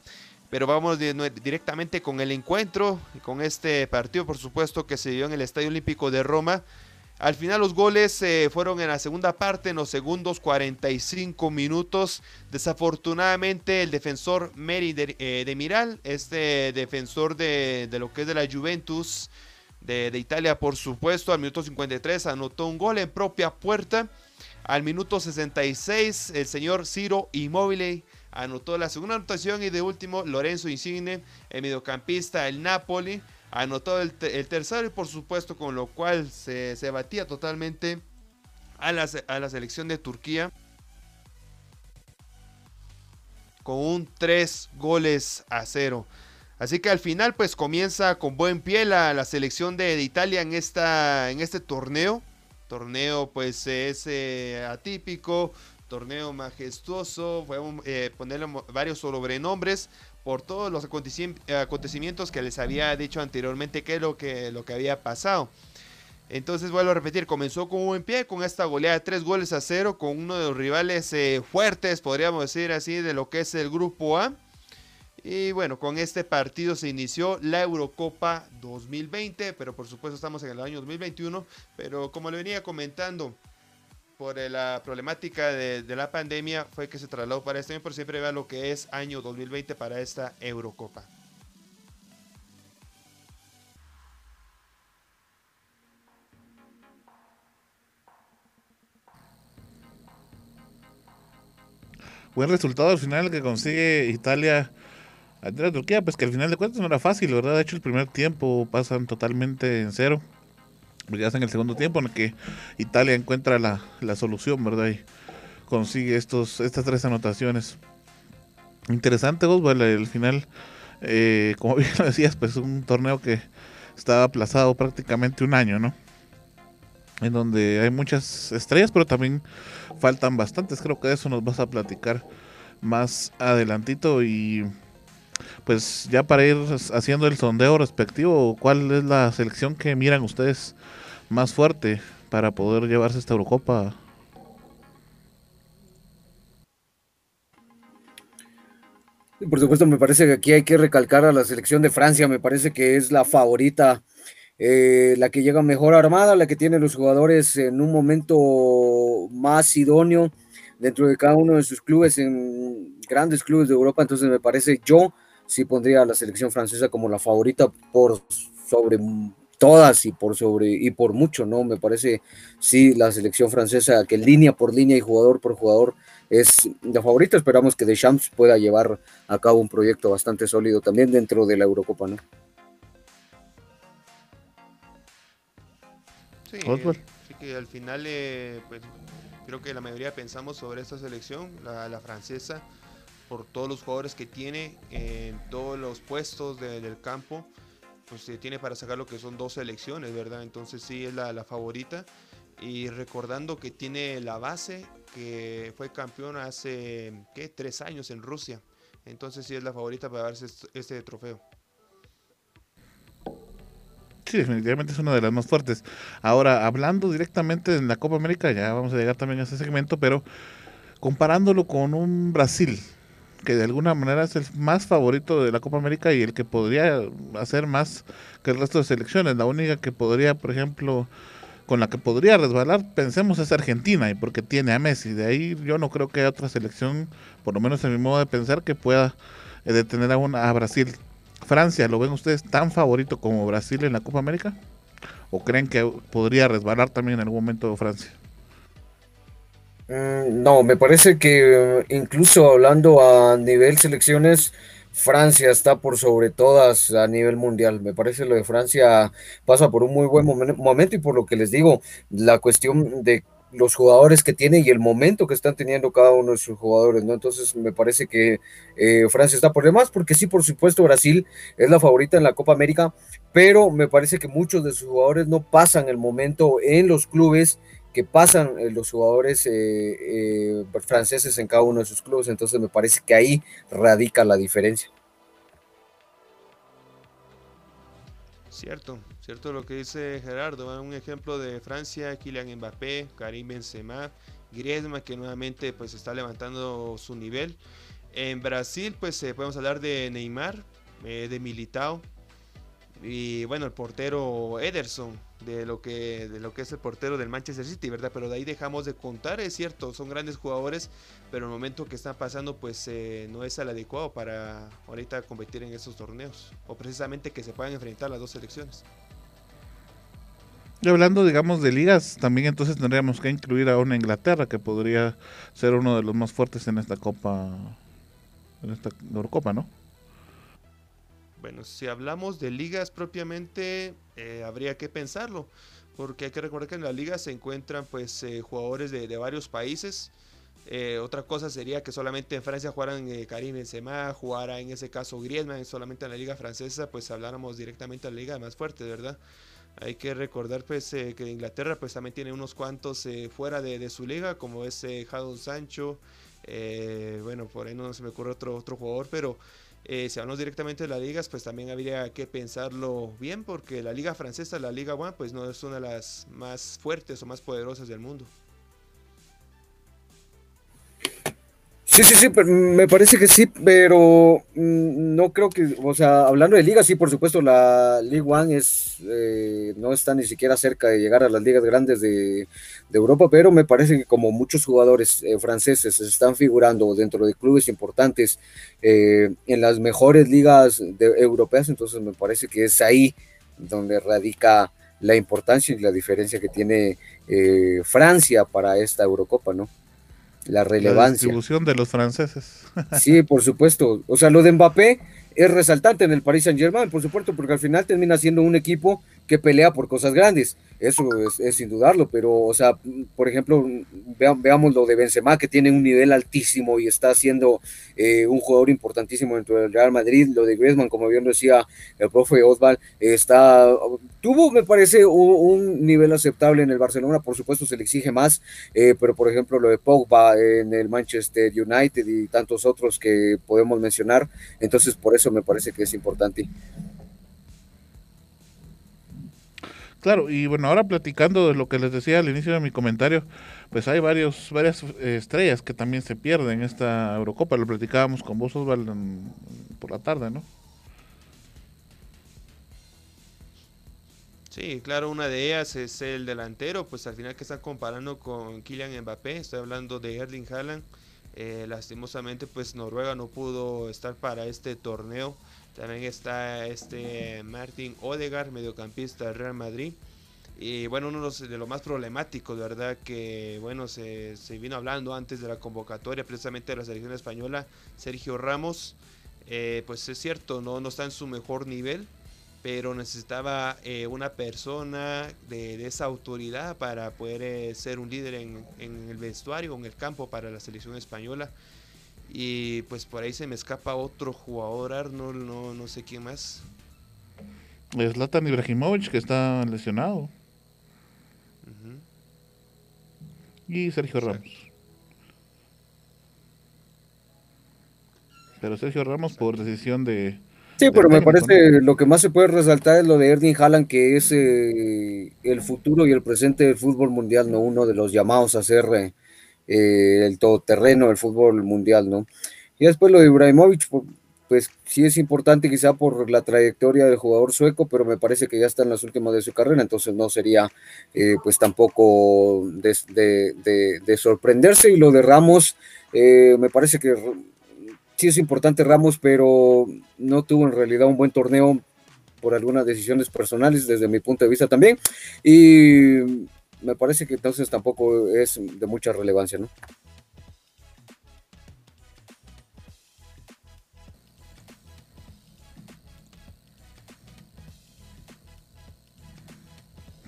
Pero vamos directamente con el encuentro y con este partido, por supuesto, que se dio en el Estadio Olímpico de Roma. Al final los goles eh, fueron en la segunda parte, en los segundos 45 minutos. Desafortunadamente el defensor Meri de, eh, Miral, este defensor de, lo que es de la Juventus de, de, Italia, por supuesto, al minuto 53 anotó un gol en propia puerta. Al minuto 66 el señor Ciro Immobile anotó la segunda anotación y de último Lorenzo Insigne, el mediocampista el Napoli, anotó el, tercero y por supuesto con lo cual se, batía totalmente a la, a la, selección de Turquía con un 3 goles a 0. Así que al final pues comienza con buen pie la, la selección de, Italia en, esta, en este torneo. Torneo pues es eh, atípico, torneo majestuoso, fue eh, ponerle varios sobrenombres por todos los acontecimientos que les había dicho anteriormente que es lo que, había pasado. Entonces vuelvo a repetir, comenzó con un buen pie, con esta goleada de tres goles a cero, con uno de los rivales eh, fuertes, podríamos decir así, de lo que es el grupo A. Y bueno, con este partido se inició la Eurocopa 2020, pero por supuesto estamos en el año 2021. Pero como le venía comentando, por eh, la problemática de, la pandemia fue que se trasladó para este año, pero siempre vea lo que es año 2020 para esta Eurocopa. Buen resultado al final que consigue Italia ante la Turquía, pues que al final de cuentas no era fácil, ¿verdad? De hecho, el primer tiempo pasan totalmente en cero. Ya en el segundo tiempo en el que Italia encuentra la, solución, ¿verdad? Y consigue estos, estas tres anotaciones. Interesante, Osvaldo, el final, eh, como [laughs] bien lo decías, pues un torneo que estaba aplazado prácticamente un año, ¿no? En donde hay muchas estrellas, pero también faltan bastantes. Creo que de eso nos vas a platicar más adelantito y pues ya para ir haciendo el sondeo respectivo, ¿cuál es la selección que miran ustedes más fuerte para poder llevarse esta Eurocopa? Por supuesto, me parece que aquí hay que recalcar a la selección de Francia, me parece que es la favorita, eh, la que llega mejor armada, la que tiene los jugadores en un momento más idóneo dentro de cada uno de sus clubes, en grandes clubes de Europa, entonces me parece yo sí pondría a la selección francesa como la favorita por sobre todas y por sobre y por mucho, ¿no? Me parece sí la selección francesa que línea por línea y jugador por jugador es la favorita. Esperamos que Deschamps pueda llevar a cabo un proyecto bastante sólido también dentro de la Eurocopa, ¿no? Sí, que al final eh, pues creo que la mayoría pensamos sobre esta selección, la, la francesa por todos los jugadores que tiene en todos los puestos del campo, pues se tiene para sacar lo que son dos selecciones, ¿verdad? Entonces sí es la, favorita. Y recordando que tiene la base, que fue campeón hace, ¿qué? Tres años en Rusia. Entonces sí es la favorita para darse este trofeo. Sí, definitivamente es una de las más fuertes. Ahora, hablando directamente en la Copa América, ya vamos a llegar también a ese segmento, pero comparándolo con un Brasil, que de alguna manera es el más favorito de la Copa América y el que podría hacer más que el resto de selecciones. La única que podría, por ejemplo, con la que podría resbalar, pensemos es Argentina, y porque tiene a Messi. De ahí yo no creo que haya otra selección, por lo menos en mi modo de pensar, que pueda eh, detener a, una, a Brasil. Francia, ¿lo ven ustedes tan favorito como Brasil en la Copa América? ¿O creen que podría resbalar también en algún momento Francia? Mm, no, me parece que incluso hablando a nivel selecciones, Francia está por sobre todas a nivel mundial. Me parece lo de Francia pasa por un muy buen momento y por lo que les digo, la cuestión de los jugadores que tiene y el momento que están teniendo cada uno de sus jugadores, ¿no? Entonces me parece que eh, Francia está por demás, porque sí, por supuesto, Brasil es la favorita en la Copa América, pero me parece que muchos de sus jugadores no pasan el momento en los clubes que pasan eh, los jugadores eh, eh, franceses en cada uno de sus clubes, entonces me parece que ahí radica la diferencia. Cierto, cierto lo que dice Gerardo, un ejemplo de Francia, Kylian Mbappé, Karim Benzema, Griezmann que nuevamente pues está levantando su nivel. En Brasil pues podemos hablar de Neymar, de Militao, y bueno, el portero Ederson, de lo que de lo que es el portero del Manchester City, ¿verdad? Pero de ahí dejamos de contar, es cierto, son grandes jugadores, pero el momento que están pasando pues eh, no es el adecuado para ahorita competir en esos torneos o precisamente que se puedan enfrentar las dos selecciones. Y hablando, digamos, de ligas, también entonces tendríamos que incluir a una Inglaterra que podría ser uno de los más fuertes en esta Copa, en esta Eurocopa, ¿no? Bueno, si hablamos de ligas propiamente, eh, habría que pensarlo, porque hay que recordar que en la liga se encuentran pues eh, jugadores de, varios países. Eh, otra cosa sería que solamente en Francia jugaran Karim Benzema, jugara en ese caso Griezmann, solamente en la liga francesa, pues habláramos directamente de la liga más fuerte, ¿verdad? Hay que recordar pues que Inglaterra pues también tiene unos cuantos fuera de, su liga, como es Jadon Sancho, bueno, por ahí no se me ocurre otro, otro jugador, pero eh, si hablamos directamente de las ligas, pues también habría que pensarlo bien, porque la liga francesa, la Liga One, pues no es una de las más fuertes o más poderosas del mundo. Sí, sí, sí, me parece que sí, pero mm, no creo que, o sea, hablando de ligas, sí, por supuesto, la Ligue One es, eh, no está ni siquiera cerca de llegar a las ligas grandes de, Europa, pero me parece que como muchos jugadores eh, franceses se están figurando dentro de clubes importantes eh, en las mejores ligas europeas, entonces me parece que es ahí donde radica la importancia y la diferencia que tiene Francia para esta Eurocopa, ¿no? La relevancia. La distribución de los franceses. [laughs] sí, por supuesto. O sea, lo de Mbappé es resaltante en el Paris Saint Germain, por supuesto, porque al final termina siendo un equipo que pelea por cosas grandes. Eso es, sin dudarlo, pero, o sea, por ejemplo, veamos lo de Benzema, que tiene un nivel altísimo y está siendo eh, un jugador importantísimo dentro del Real Madrid. Lo de Griezmann, como bien decía el profe Osval, está, tuvo, me parece, un, nivel aceptable en el Barcelona. Por supuesto, se le exige más, eh, pero por ejemplo, lo de Pogba en el Manchester United y tantos otros que podemos mencionar. Entonces, por eso me parece que es importante. Claro, y bueno, ahora platicando de lo que les decía al inicio de mi comentario, pues hay varios, varias eh, estrellas que también se pierden en esta Eurocopa. Lo platicábamos con vos, Osvaldo, por la tarde, ¿no? Sí, claro, una de ellas es el delantero, pues al final que están comparando con Kylian Mbappé, estoy hablando de Erling Haaland. Eh, lastimosamente, pues Noruega no pudo estar para este torneo también está este Martin Odegaard, mediocampista del Real Madrid. Y bueno, uno de los más problemáticos, de verdad, que bueno, se, vino hablando antes de la convocatoria precisamente de la selección española, Sergio Ramos. Eh, pues es cierto, no, no está en su mejor nivel, pero necesitaba eh, una persona de, esa autoridad para poder eh, ser un líder en, en, el vestuario, en el campo para la selección española. Y pues por ahí se me escapa otro jugador, Arnold, no, no sé quién más. Es Latan Ibrahimovic, que está lesionado. Y Sergio Ramos. Pero Sergio Ramos por decisión de... Sí, pero me parece lo que más se puede resaltar es lo de Erling Haaland, que es eh, el futuro y el presente del fútbol mundial, no uno de los llamados a ser eh, eh, el todoterreno del fútbol mundial, ¿no? Y después lo de Ibrahimovic, pues sí es importante quizá por la trayectoria del jugador sueco, pero me parece que ya está en las últimas de su carrera, entonces no sería eh, pues tampoco de, sorprenderse. Y lo de Ramos, eh, me parece que sí es importante Ramos, pero no tuvo en realidad un buen torneo por algunas decisiones personales desde mi punto de vista también. Y me parece que entonces tampoco es de mucha relevancia, ¿no?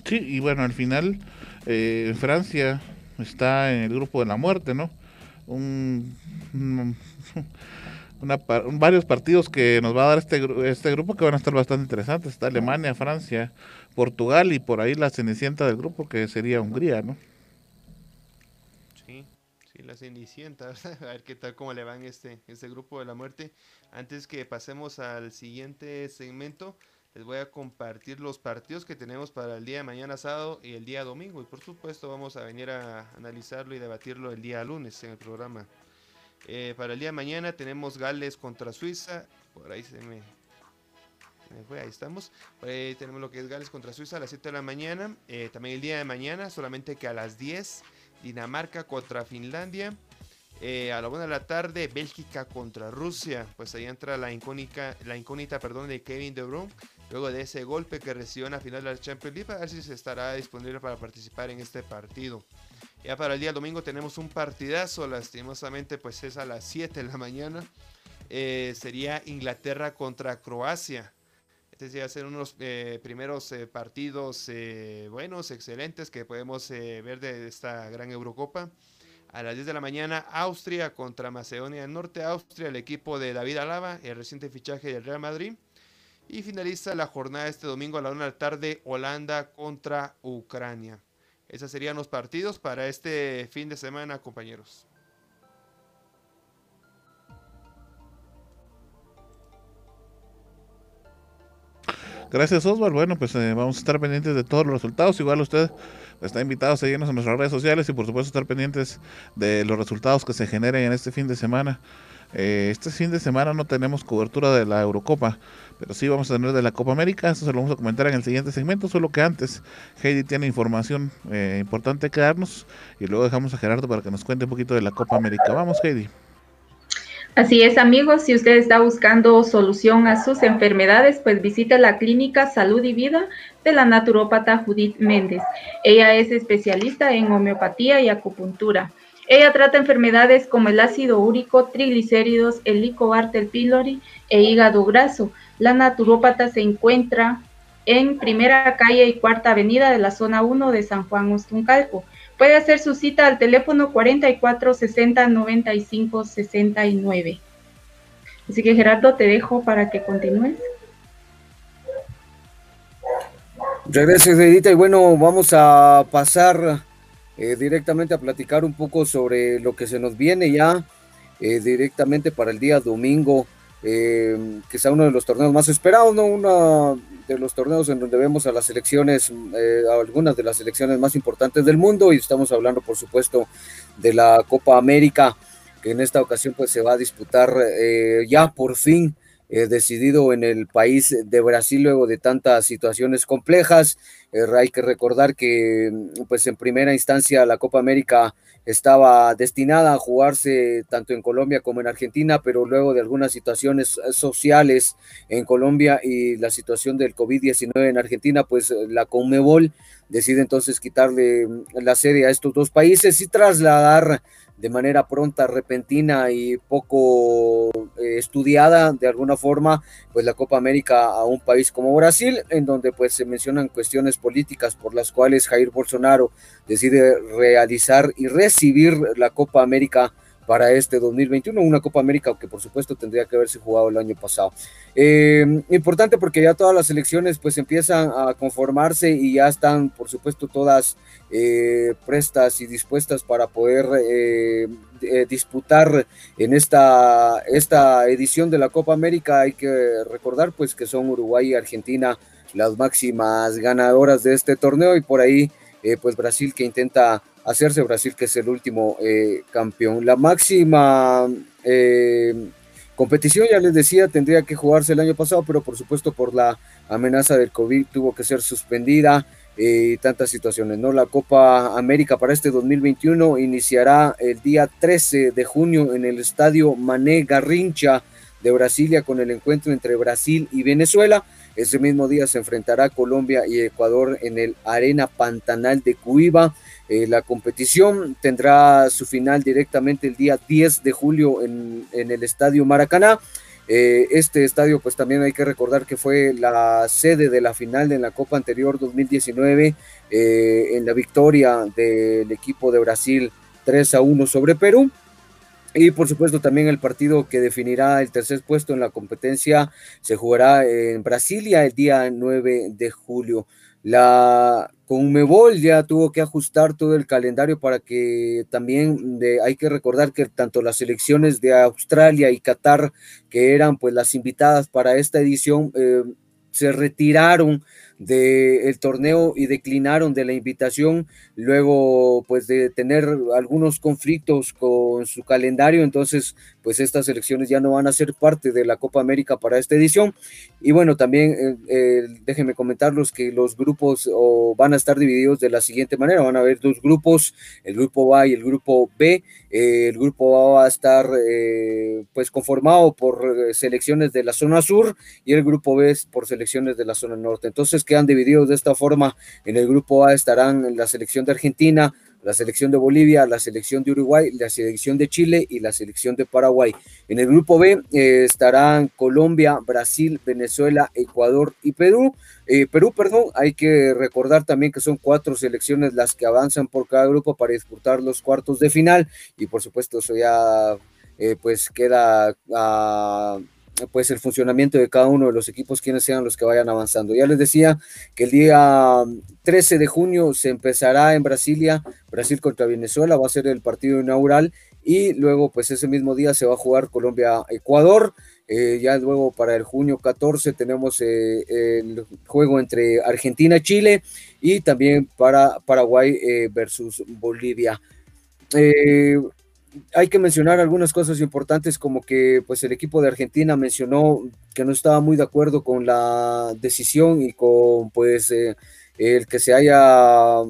Sí, y bueno, al final eh, Francia está en el grupo de la muerte, ¿no? Un, varios partidos que nos va a dar este, este grupo que van a estar bastante interesantes. Está Alemania, Francia, Portugal y por ahí la cenicienta del grupo que sería Hungría, ¿no? Sí, sí, la cenicienta, [laughs] a ver qué tal, cómo le van este, este grupo de la muerte. Antes que pasemos al siguiente segmento, les voy a compartir los partidos que tenemos para el día de mañana sábado y el día domingo. Y por supuesto vamos a venir a analizarlo y debatirlo el día lunes en el programa. Eh, para el día de mañana tenemos Gales contra Suiza. Por ahí se me ahí estamos. tenemos lo que es Gales contra Suiza a las 7 de la mañana. Eh, también el día de mañana, solamente que a las 10, Dinamarca contra Finlandia. Eh, a la 1 de la tarde, Bélgica contra Rusia. Pues ahí entra la incógnita, la incógnita perdón, de Kevin De Bruyne. Luego de ese golpe que recibió en la final de la Champions League, a ver si se estará disponible para participar en este partido. Ya para el día domingo tenemos un partidazo, lastimosamente pues es a las 7 de la mañana. Eh, sería Inglaterra contra Croacia. Este va a ser unos eh, primeros eh, partidos buenos, excelentes que podemos ver de esta gran Eurocopa. A las 10 de la mañana, Austria contra Macedonia del Norte. Austria, el equipo de David Alaba, el reciente fichaje del Real Madrid. Y finaliza la jornada este domingo a la 1 de la tarde, Holanda contra Ucrania. Esos serían los partidos para este fin de semana, compañeros. Gracias, Oswald. Bueno, pues eh, vamos a estar pendientes de todos los resultados. Igual usted está invitado a seguirnos en nuestras redes sociales y por supuesto estar pendientes de los resultados que se generen en este fin de semana. Eh, este fin de semana no tenemos cobertura de la Eurocopa, pero sí vamos a tener de la Copa América. Eso se lo vamos a comentar en el siguiente segmento, solo que antes Heidi tiene información eh, importante que darnos y luego dejamos a Gerardo para que nos cuente un poquito de la Copa América. Vamos, Heidi. Así es, amigos, si usted está buscando solución a sus enfermedades, pues visite la clínica Salud y Vida de la naturópata Judith Méndez. Ella es especialista en homeopatía y acupuntura. Ella trata enfermedades como el ácido úrico, triglicéridos, el Helicobacter pylori e hígado graso. La naturópata se encuentra en Primera Calle y Cuarta Avenida de la Zona 1 de San Juan Ostuncalco. Puede hacer su cita al teléfono 44 60 95 69. Así que Gerardo, te dejo para que continúes. Muchas Edita. Y bueno, vamos a pasar eh, directamente a platicar un poco sobre lo que se nos viene ya eh, directamente para el día domingo, eh, que sea uno de los torneos más esperados, ¿no? Uno de los torneos en donde vemos a las selecciones, algunas de las selecciones más importantes del mundo, y estamos hablando, por supuesto, de la Copa América, que en esta ocasión pues se va a disputar ya por fin eh, decidido en el país de Brasil luego de tantas situaciones complejas. Eh, hay que recordar que pues en primera instancia la Copa América estaba destinada a jugarse tanto en Colombia como en Argentina, pero luego de algunas situaciones sociales en Colombia y la situación del COVID-19 en Argentina, pues la Conmebol decide entonces quitarle la sede a estos dos países y trasladar de manera pronta, repentina y poco eh, estudiada de alguna forma, pues la Copa América a un país como Brasil, en donde pues se mencionan cuestiones políticas por las cuales Jair Bolsonaro decide realizar y recibir la Copa América para este 2021, una Copa América que por supuesto tendría que haberse jugado el año pasado. Eh, importante porque ya todas las elecciones pues empiezan a conformarse y ya están por supuesto todas eh, prestas y dispuestas para poder eh, disputar en esta, esta edición de la Copa América. Hay que recordar pues que son Uruguay y Argentina las máximas ganadoras de este torneo y por ahí pues Brasil que intenta hacerse Brasil, que es el último eh, campeón. La máxima eh, competición, ya les decía, tendría que jugarse el año pasado, pero por supuesto por la amenaza del COVID tuvo que ser suspendida eh, y tantas situaciones. ¿no? La Copa América para este 2021 iniciará el día 13 de junio en el estadio Mané Garrincha de Brasilia con el encuentro entre Brasil y Venezuela. Ese mismo día se enfrentará Colombia y Ecuador en el Arena Pantanal de Cuiba. Eh, la competición tendrá su final directamente el día 10 de julio en, el Estadio Maracaná. Eh, este estadio, pues también hay que recordar que fue la sede de la final de la Copa anterior 2019 eh, en la victoria del equipo de Brasil 3 a 1 sobre Perú. Y por supuesto también el partido que definirá el tercer puesto en la competencia se jugará en Brasilia el día 9 de julio. La Conmebol ya tuvo que ajustar todo el calendario para que también hay que recordar que tanto las selecciones de Australia y Qatar, que eran pues las invitadas para esta edición, eh, se retiraron del torneo y declinaron de la invitación luego pues de tener algunos conflictos con su calendario entonces pues estas elecciones ya no van a ser parte de la Copa América para esta edición. Y bueno también eh, eh, déjenme comentarlos que los grupos van a estar divididos de la siguiente manera. Van a haber dos grupos el grupo A y el grupo B. Eh, el grupo A va a estar pues conformado por selecciones de la zona sur y el grupo B por selecciones de la zona norte. Entonces quedan divididos de esta forma. En el grupo A estarán la de Argentina, la selección de Bolivia, la selección de Uruguay, la selección de Chile y la selección de Paraguay. En el grupo B eh, estarán Colombia, Brasil, Venezuela, Ecuador y Perú. Eh, Perú, perdón, hay que recordar también que son cuatro selecciones las que avanzan por cada grupo para disputar los cuartos de final y por supuesto eso ya eh, pues queda a pues el funcionamiento de cada uno de los equipos, quienes sean los que vayan avanzando. Ya les decía que el día 13 de junio se empezará en Brasilia, Brasil contra Venezuela, va a ser el partido inaugural y luego pues ese mismo día se va a jugar Colombia-Ecuador. Eh, ya luego para el junio 14 tenemos eh, el juego entre Argentina-Chile y también para Paraguay eh, versus Bolivia hay que mencionar algunas cosas importantes como que pues el equipo de Argentina mencionó que no estaba muy de acuerdo con la decisión y con pues eh, el que se haya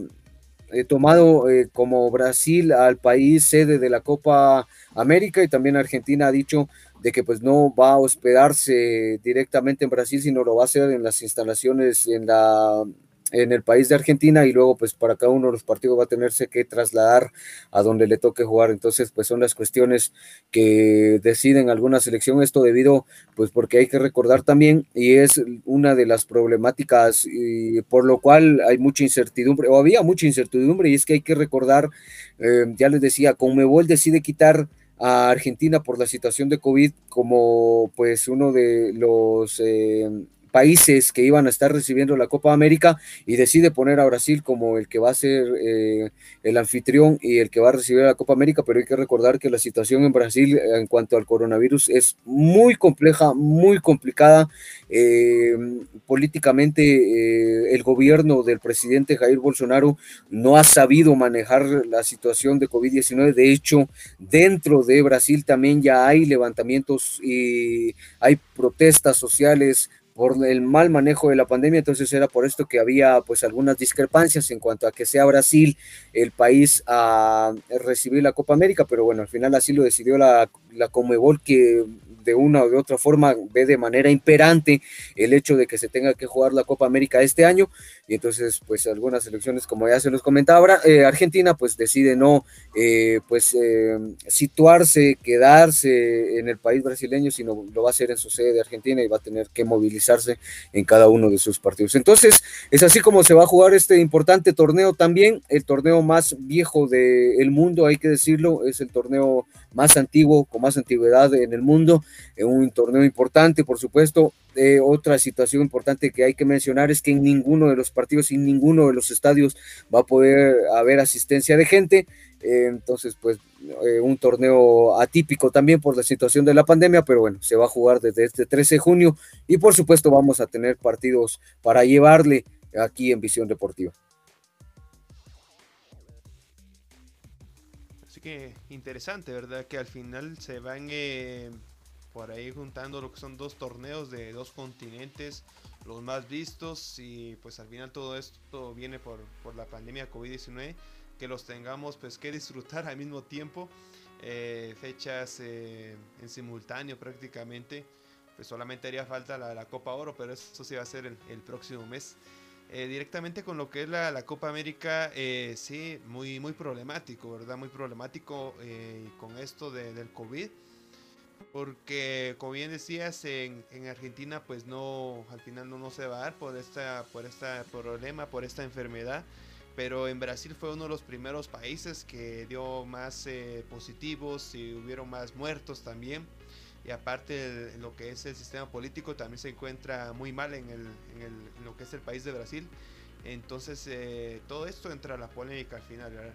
eh, tomado eh, como Brasil al país sede de la Copa América y también Argentina ha dicho de que pues no va a hospedarse directamente en Brasil sino lo va a hacer en las instalaciones en la en el país de Argentina y luego pues para cada uno de los partidos va a tenerse que trasladar a donde le toque jugar. Entonces pues son las cuestiones que deciden alguna selección. Esto debido pues porque hay que recordar también y es una de las problemáticas y por lo cual hay mucha incertidumbre o había mucha incertidumbre y es que hay que recordar, eh, ya les decía, Conmebol decide quitar a Argentina por la situación de COVID como pues uno de los eh, países que iban a estar recibiendo la Copa América y decide poner a Brasil como el que va a ser eh, el anfitrión y el que va a recibir la Copa América, pero hay que recordar que la situación en Brasil en cuanto al coronavirus es muy compleja, muy complicada. Eh, políticamente eh, el gobierno del presidente Jair Bolsonaro no ha sabido manejar la situación de COVID-19. De hecho, dentro de Brasil también ya hay levantamientos y hay protestas sociales por el mal manejo de la pandemia, entonces era por esto que había pues algunas discrepancias en cuanto a que sea Brasil el país a recibir la Copa América, pero bueno, al final así lo decidió la, la Comebol que de una o de otra forma ve de manera imperante el hecho de que se tenga que jugar la Copa América este año y entonces pues algunas selecciones como ya se los comentaba eh, Argentina pues decide no eh, pues eh, situarse quedarse en el país brasileño sino lo va a hacer en su sede de Argentina y va a tener que movilizarse en cada uno de sus partidos entonces es así como se va a jugar este importante torneo también el torneo más viejo del mundo hay que decirlo es el torneo más antiguo con más antigüedad en el mundo un torneo importante, por supuesto. Eh, otra situación importante que hay que mencionar es que en ninguno de los partidos, en ninguno de los estadios va a poder haber asistencia de gente. Eh, entonces, pues eh, un torneo atípico también por la situación de la pandemia, pero bueno, se va a jugar desde este 13 de junio y por supuesto vamos a tener partidos para llevarle aquí en Visión Deportiva. Así que interesante, ¿verdad? Que al final se van por ahí juntando lo que son dos torneos de dos continentes, los más vistos y pues al final todo esto viene por, la pandemia COVID-19, que los tengamos pues que disfrutar al mismo tiempo, eh, fechas eh, en simultáneo prácticamente, pues solamente haría falta la, Copa Oro, pero eso sí va a ser el, próximo mes. Eh, directamente con lo que es la, Copa América, sí, muy, muy problemático, ¿verdad? Muy problemático con esto del COVID porque como bien decías en, Argentina pues no al final no, no se va a dar por esta por este problema por esta enfermedad pero en Brasil fue uno de los primeros países que dio más eh, positivos y hubieron más muertos también. Y aparte lo que es el sistema político también se encuentra muy mal en, el, en, el, lo que es el país de Brasil. Entonces eh, todo esto entra a la polémica al final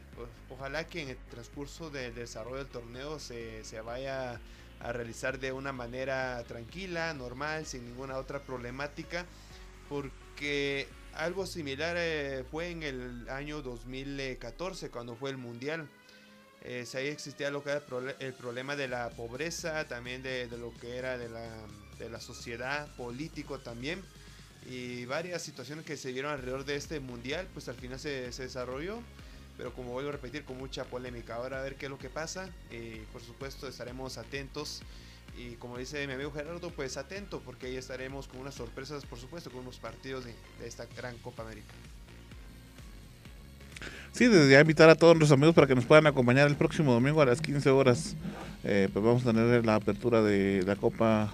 ojalá que en el transcurso del desarrollo del torneo se, se vaya a realizar de una manera tranquila, normal, sin ninguna otra problemática, porque algo similar eh, fue en el año 2014, cuando fue el Mundial. Eh, ahí existía lo que era el, problema de la pobreza, también de, lo que era de la, de la, sociedad, político también, y varias situaciones que se dieron alrededor de este Mundial, pues al final se, se desarrolló pero como vuelvo a repetir, con mucha polémica. Ahora a ver qué es lo que pasa. Eh, por supuesto, estaremos atentos. Y como dice mi amigo Gerardo, pues atento, porque ahí estaremos con unas sorpresas, por supuesto, con unos partidos de, esta gran Copa América. Sí, desde ya invitar a todos nuestros amigos para que nos puedan acompañar el próximo domingo a las 15 horas. Eh, pues vamos a tener la apertura de la Copa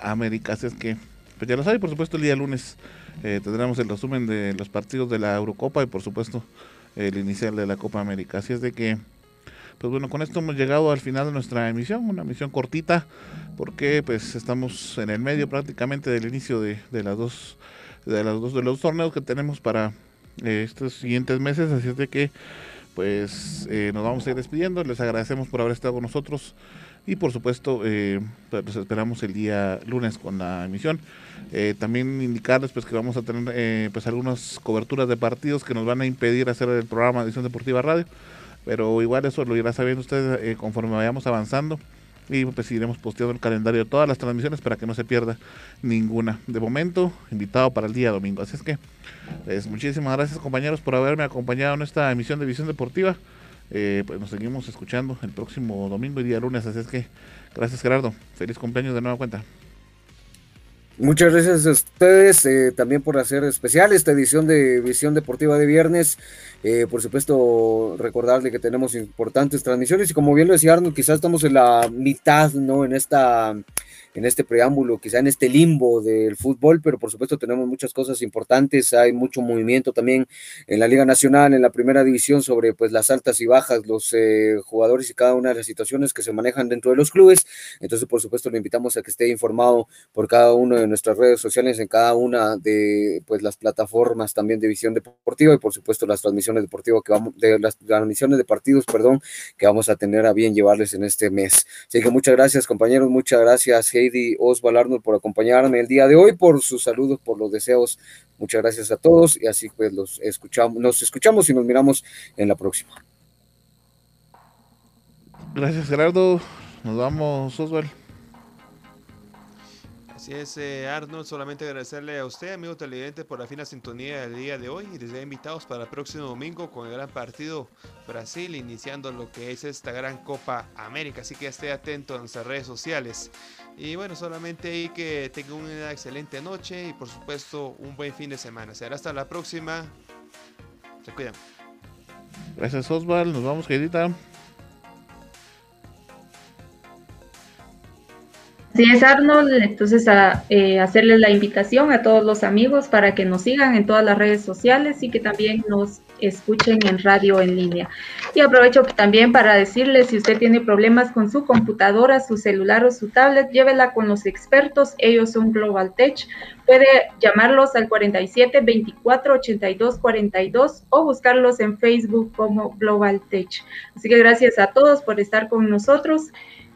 América. Así es que, pues ya lo saben, por supuesto, el día lunes eh, tendremos el resumen de los partidos de la Eurocopa y, por supuesto, el inicial de la Copa América. Así es de que, pues bueno, con esto hemos llegado al final de nuestra emisión, una emisión cortita, porque pues estamos en el medio prácticamente del inicio de, las dos de las dos de los torneos que tenemos para eh, estos siguientes meses, así es de que pues eh, nos vamos a ir despidiendo, les agradecemos por haber estado con nosotros y por supuesto eh, pues, los esperamos el día lunes con la emisión. Eh, también indicarles pues que vamos a tener eh, pues algunas coberturas de partidos que nos van a impedir hacer el programa de Edición Deportiva Radio, pero igual eso lo irá sabiendo ustedes conforme vayamos avanzando y pues seguiremos posteando el calendario de todas las transmisiones para que no se pierda ninguna. De momento, invitado para el día domingo. Así es que, pues muchísimas gracias compañeros por haberme acompañado en esta emisión de Visión Deportiva. Eh, pues nos seguimos escuchando el próximo domingo y día lunes. Así es que, gracias Gerardo. Feliz cumpleaños de nueva cuenta. Muchas gracias a ustedes eh, también por hacer especial esta edición de Visión Deportiva de viernes. Eh, por supuesto, recordarle que tenemos importantes transmisiones y como bien lo decía Arnold, quizás estamos en la mitad, ¿no? En esta en este preámbulo, quizá en este limbo del fútbol, pero por supuesto tenemos muchas cosas importantes, hay mucho movimiento también en la Liga Nacional, en la primera división sobre pues las altas y bajas, los eh, jugadores y cada una de las situaciones que se manejan dentro de los clubes. Entonces, por supuesto, le invitamos a que esté informado por cada una de nuestras redes sociales, en cada una de pues las plataformas también de visión deportiva y por supuesto las transmisiones deportivas que vamos, de las transmisiones de partidos, perdón, que vamos a tener a bien llevarles en este mes. Así que muchas gracias, compañeros, muchas gracias, Heidi Osval Arnold por acompañarme el día de hoy, por sus saludos, por los deseos. Muchas gracias a todos y así pues los escuchamos, nos escuchamos y nos miramos en la próxima. Gracias Gerardo. Nos vamos, Osval. Así es, eh, Arnold, solamente agradecerle a usted, amigo televidente, por la fina sintonía del día de hoy y les invitados para el próximo domingo con el gran partido Brasil, iniciando lo que es esta gran Copa América. Así que esté atento en nuestras redes sociales. Y bueno, solamente ahí que tenga una excelente noche y por supuesto un buen fin de semana. Será hasta la próxima. Se cuidan. Gracias, Osval. Nos vamos, queridita. Así es, Arnold. Entonces, a eh, hacerles la invitación a todos los amigos para que nos sigan en todas las redes sociales y que también nos escuchen en radio en línea. Y aprovecho también para decirles, si usted tiene problemas con su computadora, su celular o su tablet, llévela con los expertos. Ellos son Global Tech. Puede llamarlos al 47 24 82 42 o buscarlos en Facebook como Global Tech. Así que gracias a todos por estar con nosotros.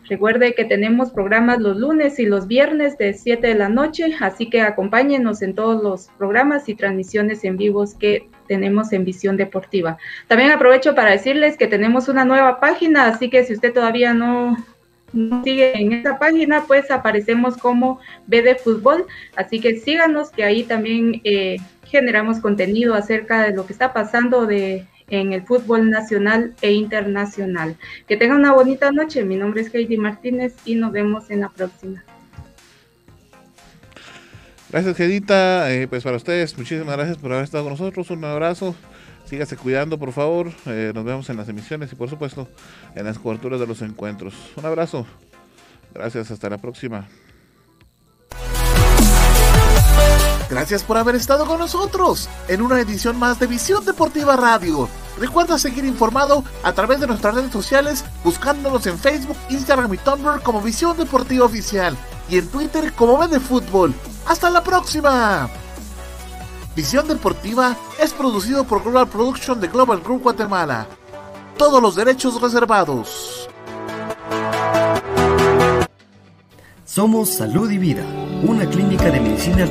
Recuerde que tenemos programas los lunes y los viernes de 7 de la noche, así que acompáñenos en todos los programas y transmisiones en vivos que tenemos en Visión Deportiva. También aprovecho para decirles que tenemos una nueva página, así que si usted todavía no, sigue en esa página, pues aparecemos como BD Fútbol, así que síganos que ahí también eh, generamos contenido acerca de lo que está pasando de en el fútbol nacional e internacional. Que tengan una bonita noche. Mi nombre es Heidi Martínez y nos vemos en la próxima. Gracias, Gedita. Eh, pues para ustedes, muchísimas gracias por haber estado con nosotros. Un abrazo. Sígase cuidando, por favor. Eh, nos vemos en las emisiones y, por supuesto, en las coberturas de los encuentros. Un abrazo. Gracias. Hasta la próxima. Gracias por haber estado con nosotros en una edición más de Visión Deportiva Radio. Recuerda seguir informado a través de nuestras redes sociales buscándonos en Facebook, Instagram y Tumblr como Visión Deportiva Oficial y en Twitter como Vende Fútbol. ¡Hasta la próxima! Visión Deportiva es producido por Global Production de Global Group Guatemala. Todos los derechos reservados. Somos Salud y Vida, una clínica de medicina